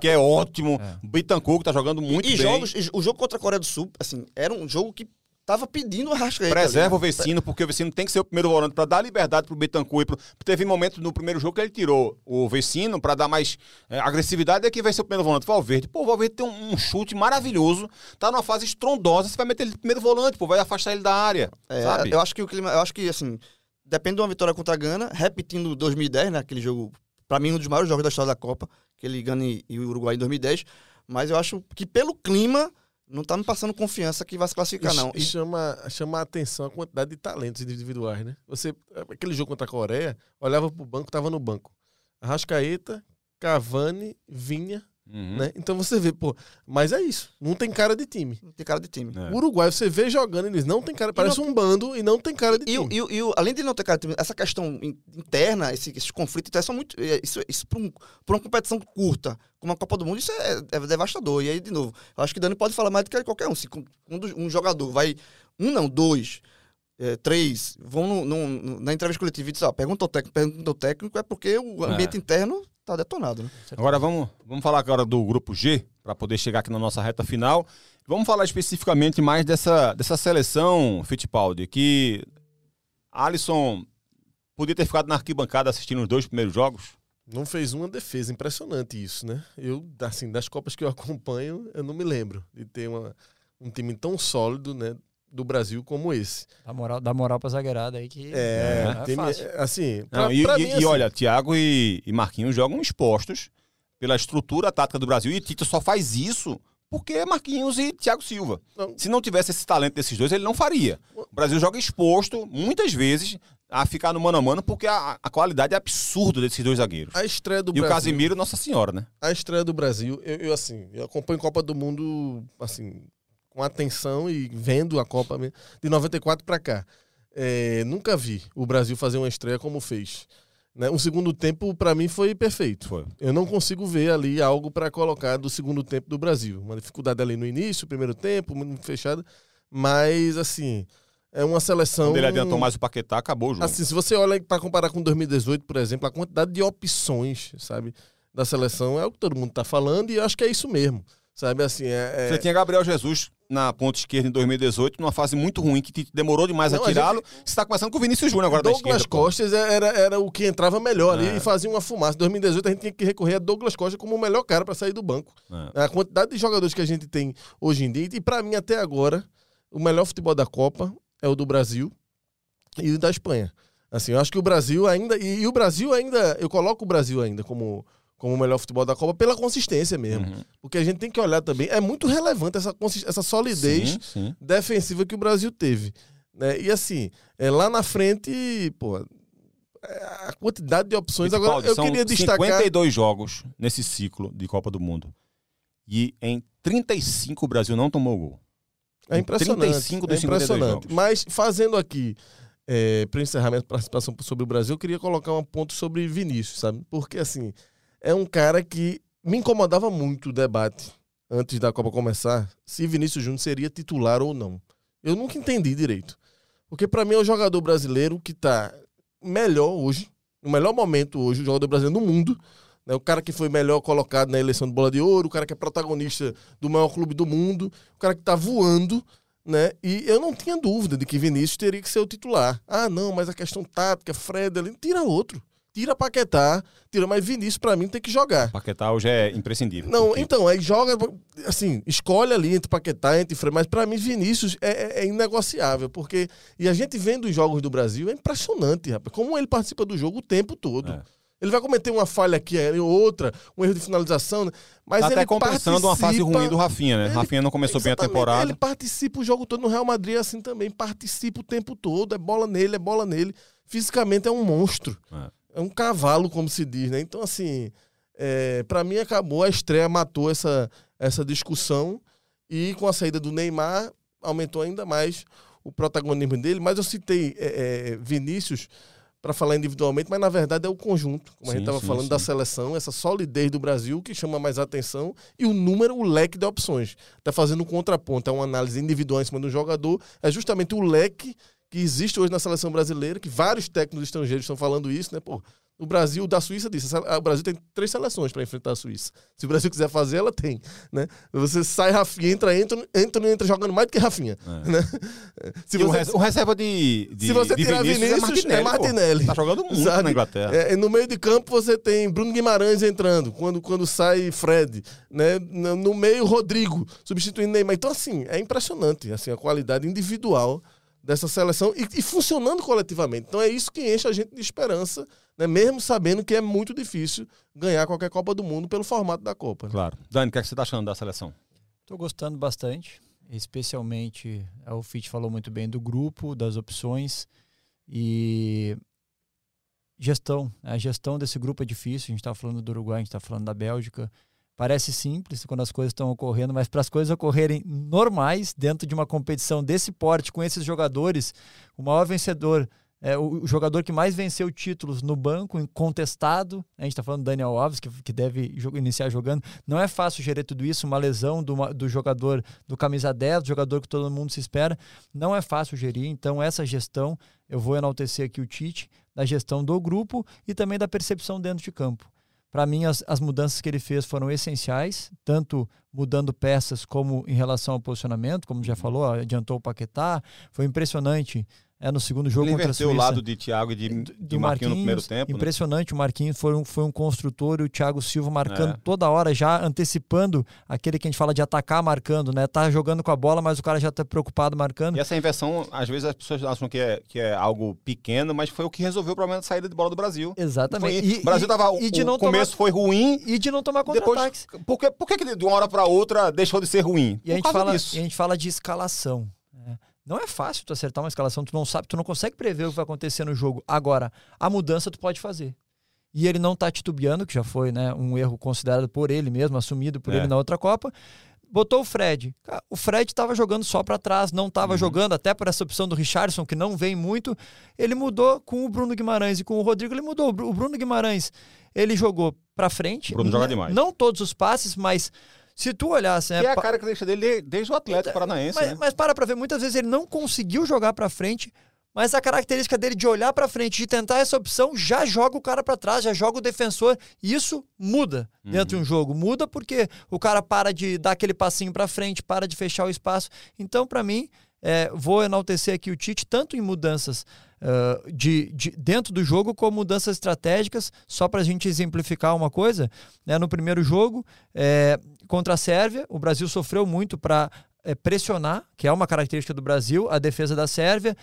que é ótimo, É. Bittencourt, que tá jogando muito e, e bem. jogos, e o jogo contra a Coreia do Sul, assim, era um jogo que tava pedindo o Arrascaeta. Preserva o ali. Vecino, porque o Vecino tem que ser o primeiro volante para dar liberdade pro Betancourt. Pro... Teve momentos no primeiro jogo que ele tirou o Vecino para dar mais é, agressividade. É que vai ser o primeiro volante, Valverde. Pô, o Valverde tem um, um chute maravilhoso, tá numa fase estrondosa. Você vai meter ele de primeiro volante, pô, vai afastar ele da área. É, sabe? Eu acho que o clima, eu acho que assim, depende de uma vitória contra a Gana, repetindo 2010, né, aquele jogo, pra mim um dos maiores jogos da história da Copa, aquele Gana e, e o Uruguai em 2010, mas eu acho que pelo clima não tá me passando confiança que vai se classificar não. E chama, chama a atenção a quantidade de talentos individuais, né? Você, aquele jogo contra a Coreia, olhava pro banco, tava no banco. Arrascaeta, Cavani, Vinha, Uhum. né? Então você vê, pô, mas é isso. Não tem cara de time. Não tem cara de time. É. O Uruguai, você vê jogando, eles não tem cara, parece um bando e não tem cara de E, time. e, e o- além de não ter cara de time, essa questão in- interna, esse, esses conflitos internos são muito. é, Isso, isso pra, um- uma competição curta, como a Copa do Mundo, isso é, é devastador. E aí, de novo, eu acho que Dani pode falar mais do que qualquer um. Se quando um jogador vai. Um não, dois. é, três, vão no- no- no- na entrevista coletiva e dizem, ó, pergunta ao técnico, pergunta ao técnico, é porque o ambiente interno tá detonado, né? Agora vamos, vamos falar agora do grupo G, para poder chegar aqui na nossa reta final. Vamos falar especificamente mais dessa, dessa seleção, Fittipaldi, que Alisson podia ter ficado na arquibancada assistindo os dois primeiros jogos. Não fez uma defesa, impressionante isso, né? Eu, assim, das Copas que eu acompanho, eu não me lembro de ter uma, um time tão sólido, né? Do Brasil como esse. Dá moral, dá moral pra zagueirada aí que É, não é time- fácil. assim, pra, Não, e, pra e- mim, e assim, olha, Thiago e, e Marquinhos jogam expostos pela estrutura tática do Brasil e Tite só faz isso porque é Marquinhos e Thiago Silva. Não. Se não tivesse esse talento desses dois, ele não faria. O Brasil joga exposto, muitas vezes, a ficar no mano a mano porque a, a qualidade é absurda desses dois zagueiros. a estreia do E o Brasil. Casimiro, Nossa Senhora, né? a estreia do Brasil, eu, eu, assim, eu acompanho Copa do Mundo assim, com atenção e vendo a Copa de 94 para cá. É, nunca vi o Brasil fazer uma estreia como fez. Né? O segundo tempo, para mim, foi perfeito. Foi. Eu não consigo ver ali algo para colocar do segundo tempo do Brasil. Uma dificuldade ali no início, primeiro tempo, muito fechada. Mas, assim, é uma seleção. Quando ele adiantou mais o Paquetá, acabou o jogo. Assim, se você olha para comparar com 2018, por exemplo, a quantidade de opções, sabe, da seleção é o que todo mundo tá falando e eu acho que é isso mesmo. Sabe, assim, é. é- Você tinha Gabriel Jesus na ponta esquerda em 2018, numa fase muito ruim, que Tite demorou demais Não, a tirá-lo. Você está começando com o Vinícius Júnior agora da Douglas esquerda. pô. Costas era, era o que entrava melhor ali É. e fazia uma fumaça. Em 2018 a gente tinha que recorrer a Douglas Costa como o melhor cara para sair do banco. É. A quantidade de jogadores que a gente tem hoje em dia, e para mim até agora, o melhor futebol da Copa é o do Brasil e o da Espanha. Assim, eu acho que o Brasil ainda. E, e o Brasil ainda. Eu coloco o Brasil ainda como, como o melhor futebol da Copa pela consistência mesmo. Uhum. Porque a gente tem que olhar também. É muito relevante essa, essa solidez Sim, sim. defensiva que o Brasil teve. Né? E assim, é, lá na frente, pô, é, a quantidade de opções. Agora, Fittipaldi, eu são queria destacar. 52 jogos nesse ciclo de Copa do Mundo. E em 35 o Brasil não tomou gol. É impressionante. 35 dos é 52 impressionante. jogos. Mas fazendo aqui, é, para encerramento da participação sobre o Brasil, eu queria colocar um ponto sobre Vinícius, sabe? Porque assim, é um cara que me incomodava muito o debate antes da Copa começar se Vinícius Júnior seria titular ou não. Eu nunca entendi direito. Porque para mim é o jogador brasileiro que tá melhor hoje, no melhor momento hoje, o jogador brasileiro no mundo. Né? O cara que foi melhor colocado na eleição do Bola de Ouro, o cara que é protagonista do maior clube do mundo, o cara que tá voando, né? E eu não tinha dúvida de que Vinícius teria que ser o titular. Ah, não, mas a questão tática, Fred, ali, tira outro. Tira Paquetá, tira, mas Vinícius pra mim tem que jogar. Paquetá hoje é imprescindível. Não, Porque então, aí joga, assim, escolhe ali entre Paquetá, entre Fred, mas pra mim Vinícius é, é- é inegociável, porque, e a gente vendo os jogos do Brasil, é impressionante, rapaz, como ele participa do jogo o tempo todo. É. Ele vai cometer uma falha aqui, outra, um erro de finalização, né? mas tá ele até compensando uma fase participa- ruim do Rafinha, né? Ele- Rafinha não começou bem a Exatamente, temporada. Ele participa o jogo todo no Real Madrid assim também, participa o tempo todo, é bola nele, é bola nele. Fisicamente é um monstro. É. É um cavalo, como se diz, né? Então, assim, é, para mim acabou, a estreia matou essa, essa discussão e com a saída do Neymar aumentou ainda mais o protagonismo dele. Mas eu citei é, é, Vinícius para falar individualmente, mas na verdade é o conjunto, como a gente Sim, estava sim, falando sim. da seleção, essa solidez do Brasil que chama mais atenção e o número, o leque de opções. Está fazendo um contraponto, é uma análise individual em cima do jogador, é justamente o leque que existe hoje na seleção brasileira, que vários técnicos estrangeiros estão falando isso, né? Pô, o Brasil da Suíça disse, o Brasil tem três seleções para enfrentar a Suíça. Se o Brasil quiser fazer, ela tem, né? Você sai Rafinha, entra, entra, entra, entra jogando mais do que Rafinha, É. né? Se E o, você, res- o reserva de, de, se você de tirar Vinícius, Vinícius, é é Martinelli. pô. Martinelli. Tá jogando muito Sabe? na Inglaterra. É, no meio de campo você tem Bruno Guimarães entrando, quando, quando sai Fred, né? No, no meio Rodrigo, substituindo Neymar. Então, assim, é impressionante assim, a qualidade individual dessa seleção e, e funcionando coletivamente. Então é isso que enche a gente de esperança, né? mesmo sabendo que é muito difícil ganhar qualquer Copa do Mundo pelo formato da Copa. né? Claro. Dani, o que, é que você tá achando da seleção? Tô gostando bastante, especialmente é, o Fit falou muito bem do grupo, das opções e gestão. né? A gestão desse grupo é difícil. A gente está falando do Uruguai, a gente está falando da Bélgica. Parece simples quando as coisas estão ocorrendo, mas para as coisas ocorrerem normais dentro de uma competição desse porte, com esses jogadores, o maior vencedor, é, o, jogador que mais venceu títulos no banco, incontestado, a gente está falando do Daniel Alves, que, que deve iniciar jogando. Não é fácil gerir tudo isso, uma lesão do, do jogador do camisa 10, do jogador que todo mundo se espera. Não é fácil gerir, então essa gestão, eu vou enaltecer aqui o Tite, da gestão do grupo e também da percepção dentro de campo. Para mim, as, as mudanças que ele fez foram essenciais, tanto mudando peças como em relação ao posicionamento, como já falou, adiantou o Paquetá. Foi impressionante é, no segundo jogo Ele contra a inverteu o Suíça. lado de Thiago e de, do, de Marquinhos no primeiro tempo. né? Impressionante, o Marquinhos foi um, foi um construtor e o Thiago Silva marcando É. toda hora, já antecipando aquele que a gente fala de atacar marcando, né? Tá jogando com a bola, mas o cara já tá preocupado marcando. E essa inversão, às vezes as pessoas acham que é, que é algo pequeno, mas foi o que resolveu o problema da saída de bola do Brasil. Exatamente. Foi- o Brasil tava. e o começo foi ruim. E de não tomar contra-ataques. por que, por que de uma hora para outra deixou de ser ruim? E a, Por gente causa fala, disso. e a gente fala de escalação. Não é fácil tu acertar uma escalação, tu não sabe, tu não consegue prever o que vai acontecer no jogo. Agora, a mudança tu pode fazer. E ele não tá titubeando, que já foi né, um erro considerado por ele mesmo, assumido por É. ele na outra Copa. Botou o Fred. O Fred estava jogando só para trás, não estava Uhum. jogando, até por essa opção do Richardson, que não vem muito. Ele mudou com o Bruno Guimarães e com o Rodrigo, ele mudou. O Bru- O Bruno Guimarães, ele jogou para frente. O Bruno joga demais. Não todos os passes, mas se tu olhasse. né, Que é a pa- característica dele desde o Atlético Paranaense, mas, né? mas para pra ver, muitas vezes ele não conseguiu jogar pra frente, mas a característica dele de olhar pra frente, de tentar essa opção, já joga o cara pra trás, já joga o defensor. E isso muda dentro de um jogo. Muda porque o cara para de dar aquele passinho pra frente, para de fechar o espaço. Então, pra mim, é, vou enaltecer aqui o Tite, tanto em mudanças ah, de, de- dentro do jogo, como mudanças estratégicas, só pra gente exemplificar uma coisa. né, no primeiro jogo, é, contra a Sérvia, o Brasil sofreu muito para pressionar, que é uma característica do Brasil, a defesa da Sérvia.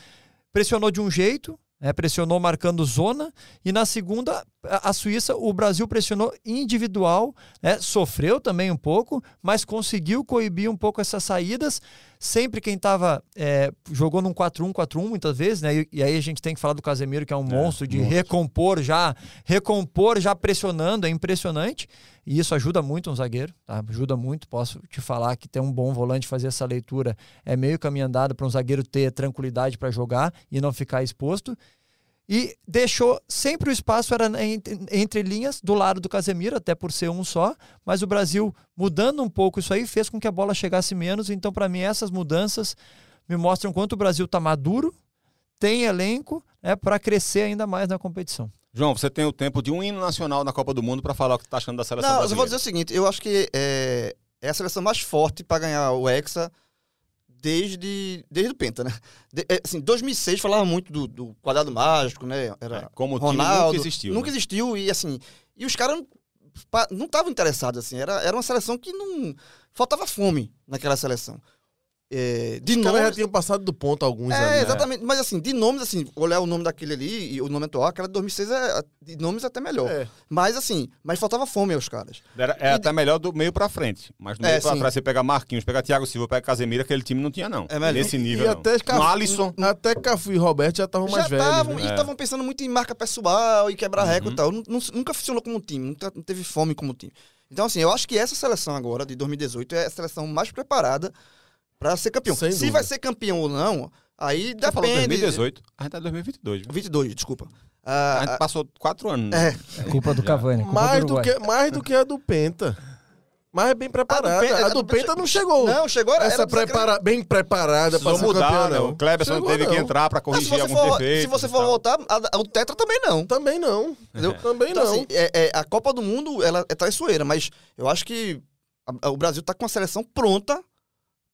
Pressionou de um jeito, né, pressionou marcando zona, e na segunda, a, Suíça, o Brasil pressionou individual, né, sofreu também um pouco, mas conseguiu coibir um pouco essas saídas. Sempre quem estava. jogou num 4-1, 4-1 muitas vezes, né? E, e aí a gente tem que falar do Casemiro, que é um monstro de monstro. recompor já, recompor já pressionando, é impressionante. E isso ajuda muito um zagueiro, tá? Ajuda muito. Posso te falar que ter um bom volante fazer essa leitura é meio caminho andado para um zagueiro ter tranquilidade para jogar e não ficar exposto. E deixou sempre o espaço era entre, entre linhas do lado do Casemiro, até por ser um só, mas o Brasil mudando um pouco isso aí fez com que a bola chegasse menos. Então, para mim, essas mudanças me mostram quanto o Brasil está maduro, tem elenco né, para crescer ainda mais na competição. João, você tem o tempo de um hino nacional na Copa do Mundo para falar o que tá achando da seleção Não, eu brasileira. vou dizer o seguinte, eu acho que é, é a seleção mais forte para ganhar o Hexa desde, desde o Penta, né? De, é, assim, 2006 falava muito do, do quadrado mágico, né? Era É, como Ronaldo, nunca existiu. Nunca né? existiu e assim, e os caras não estavam interessados assim, era, era uma seleção que não faltava fome naquela seleção. É, de Os caras já nomes, tinham passado do ponto alguns é, ali. né? exatamente. Mas assim, de nomes, assim, olhar o nome daquele ali e o nome atual, aquela de 2006 é de nomes até melhor. É. Mas assim, mas faltava fome aos caras. Era, é E até melhor do meio pra frente. Mas do É, meio pra sim. trás, você pega Marquinhos, pega Thiago Silva, pega Casemiro, aquele time não tinha, não. É melhor. Nesse nível, E não. até, No Cafu, Alisson. até Cafu e Roberto já estavam mais velhos. né? e É. estavam pensando muito em marca pessoal e quebrar Uhum. recorde e tal. Nu- nu- Nunca funcionou como time, nunca não teve fome como time. Então, assim, eu acho que essa seleção agora, de 2018, é a seleção mais preparada para ser campeão. Sem Se dúvida. vai ser campeão ou não, aí Você falou depende. 2018, a gente tá em 2022. Viu? 22, desculpa. A Ah, gente passou quatro anos. né? é, Culpa do. Cavani. Culpa mais, do do que, mais do que a do Penta. Mas é bem preparada. Penta- A do Penta não chegou. não, chegou era, Essa prepara, bem preparada para mudar, campeão, né? não. O Kleberson Chegou, teve que não. entrar pra Mas corrigir se você alguns for, defeitos. se você for voltar, a- a- o Tetra também não. Também não. Entendeu? Também Então, não. assim, é, é, a Copa do Mundo ela é traiçoeira, mas eu acho que a- a- o Brasil tá com a seleção pronta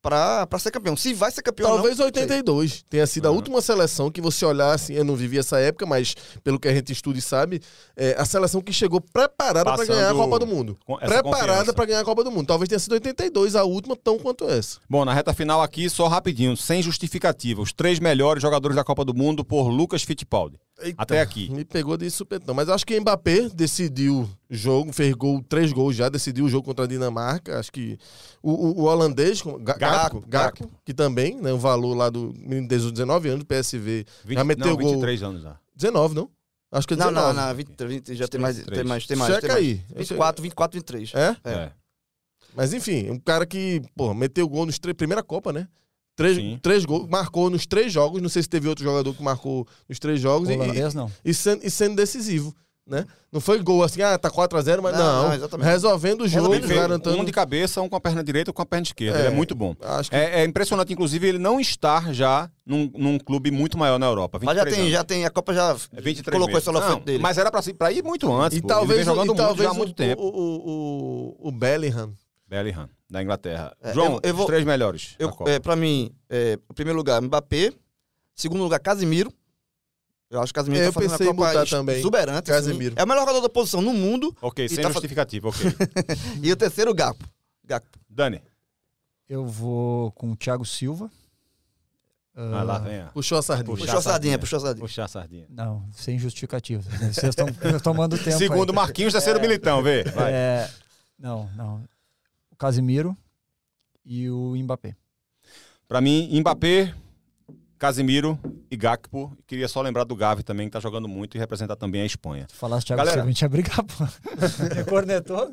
pra, pra ser campeão. Se vai ser campeão Talvez não, 82 tenha sido a Uhum. última seleção que você olhar assim, eu não vivi essa época, mas pelo que a gente estuda e sabe, é a seleção que chegou preparada para ganhar a Copa do Mundo. Preparada para ganhar a Copa do Mundo. Talvez tenha sido 82 a última, tão quanto essa. Bom, na reta final aqui, só rapidinho, sem justificativa. Os três melhores jogadores da Copa do Mundo por Lucas Fittipaldi. Eita, Até aqui. Me pegou de supetão. Mas acho que o Mbappé decidiu o jogo, fez gol, três gols já, decidiu o jogo contra a Dinamarca. Acho que o, o- o holandês, Gaco, que também, né, o valor lá do menino de 19 anos do PSV, 20, já meteu não, gol. 23 anos já. 19, não? Acho que é Não, 19. não, não, 20, 20, já tem mais, tem mais, tem mais. Checa tem mais. aí. 24, 24, 23. É? É. É. Mas enfim, um cara que, pô, meteu gol nos três. Primeira Copa, né? Três, Sim. três gols, marcou nos três jogos. Não sei se teve outro jogador que marcou nos três jogos. e- não. e, sendo, e sendo decisivo, né? Não foi gol assim, ah, tá 4x0, mas Não, não. não, resolvendo o jogo, garantando. Um de cabeça, um com a perna direita, um com a perna esquerda. É. Ele é muito bom. Acho que É, é impressionante, inclusive, ele não estar já num, num clube muito maior na Europa. Mas já 23 tem, anos. já tem, a Copa já É 23 colocou meses. esse holofote Não, dele. Mas era pra, pra ir muito antes. E pô. talvez, ele vem jogando e muito talvez já há muito o, tempo. O, o, o, o Bellingham. Bellingham, da Inglaterra. É, João, eu- eu vou- os três melhores. Eu, é, pra mim, é, em primeiro lugar, Mbappé. Segundo lugar, Casimiro. Eu acho que Casimiro Eu tá fazendo pensei uma Copa também. exuberante. assim. Casemiro. É o melhor jogador da posição no mundo. Ok, E sem tá justificativa, ok. E o terceiro, Gapo. Gapo. Dani. Eu vou com o Thiago Silva. Ah, Ah, lá vem. ó. Puxou a sardinha. Puxa. Puxou a a sardinha. sardinha, puxou a sardinha. Puxar a sardinha. Não, sem justificativa. Vocês estão tomando tempo. Segundo aí. Marquinhos, terceiro Militão, vê. Vai. É, não, não. O Casimiro e o Mbappé. Pra mim, Mbappé, Casimiro e Gakpo. Queria só lembrar do Gavi também, que tá jogando muito e representa também a Espanha. Se falasse Thiago Galera. Silva, a gente ia brigar, pô. Me cornetou.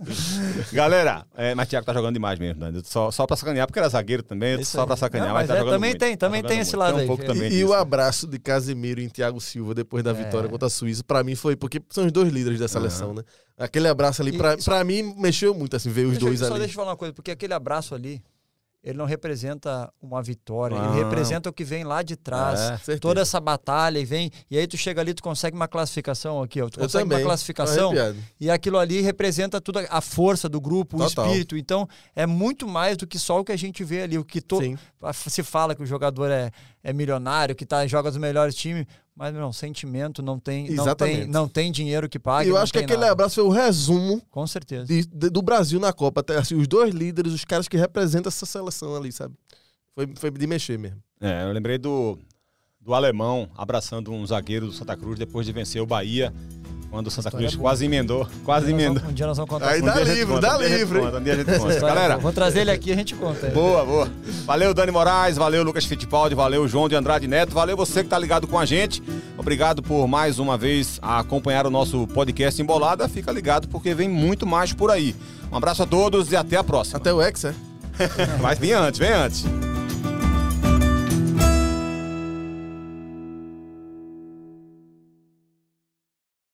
Galera, é, mas Thiago tá jogando demais mesmo, né? Só, só pra sacanear, porque era zagueiro também, Isso só aí. pra sacanear, Não, mas, mas tá é, jogando também muito. tem, também Tá tem esse muito. lado Tem um aí, pouco é. também E, e disso. o abraço de Casemiro em Thiago Silva depois da É. vitória contra a Suíça, pra mim foi porque são os dois líderes da seleção, né? Aquele abraço ali, E- pra, só- pra mim, mexeu muito, assim, ver os Deixa- dois só ali. deixa eu falar uma coisa, porque aquele abraço ali, ele não representa uma vitória, Não. ele representa o que vem lá de trás. É. Toda essa batalha e vem, e aí tu chega ali, tu consegue uma classificação aqui, ó, tu Eu consegue também. uma classificação e aquilo ali representa toda a força do grupo, o Total. espírito. Então, é muito mais do que só o que a gente vê ali, o que to... Sim. se fala que o jogador é, é milionário, que tá, joga nos melhores times, mas não, sentimento não tem, não tem, não tem dinheiro que pague. E eu acho que aquele nada. abraço foi o resumo Com certeza. de- de- do Brasil na Copa. Até, assim, os dois líderes, os caras que representam essa seleção ali, sabe? Foi, foi de mexer mesmo. É, eu lembrei do, do alemão abraçando um zagueiro do Santa Cruz depois de vencer o Bahia, quando o Santa Cruz boa. quase emendou. Quase Um nós emendou. Um dia nós vamos contar Aí dá Um conta, dá um dia a gente livre. conta, Um dia a gente conta. história. Galera, Vou trazer ele aqui e a gente conta. Boa, boa. Valeu, Dani Moraes, valeu, Lucas Fittipaldi, valeu, João de Andrade Neto, valeu você que tá ligado com a gente. Obrigado por mais uma vez acompanhar o nosso podcast Embolada. Fica ligado porque vem muito mais por aí. Um abraço a todos e até a próxima. Até o Hexa. Mas vem antes, vem antes.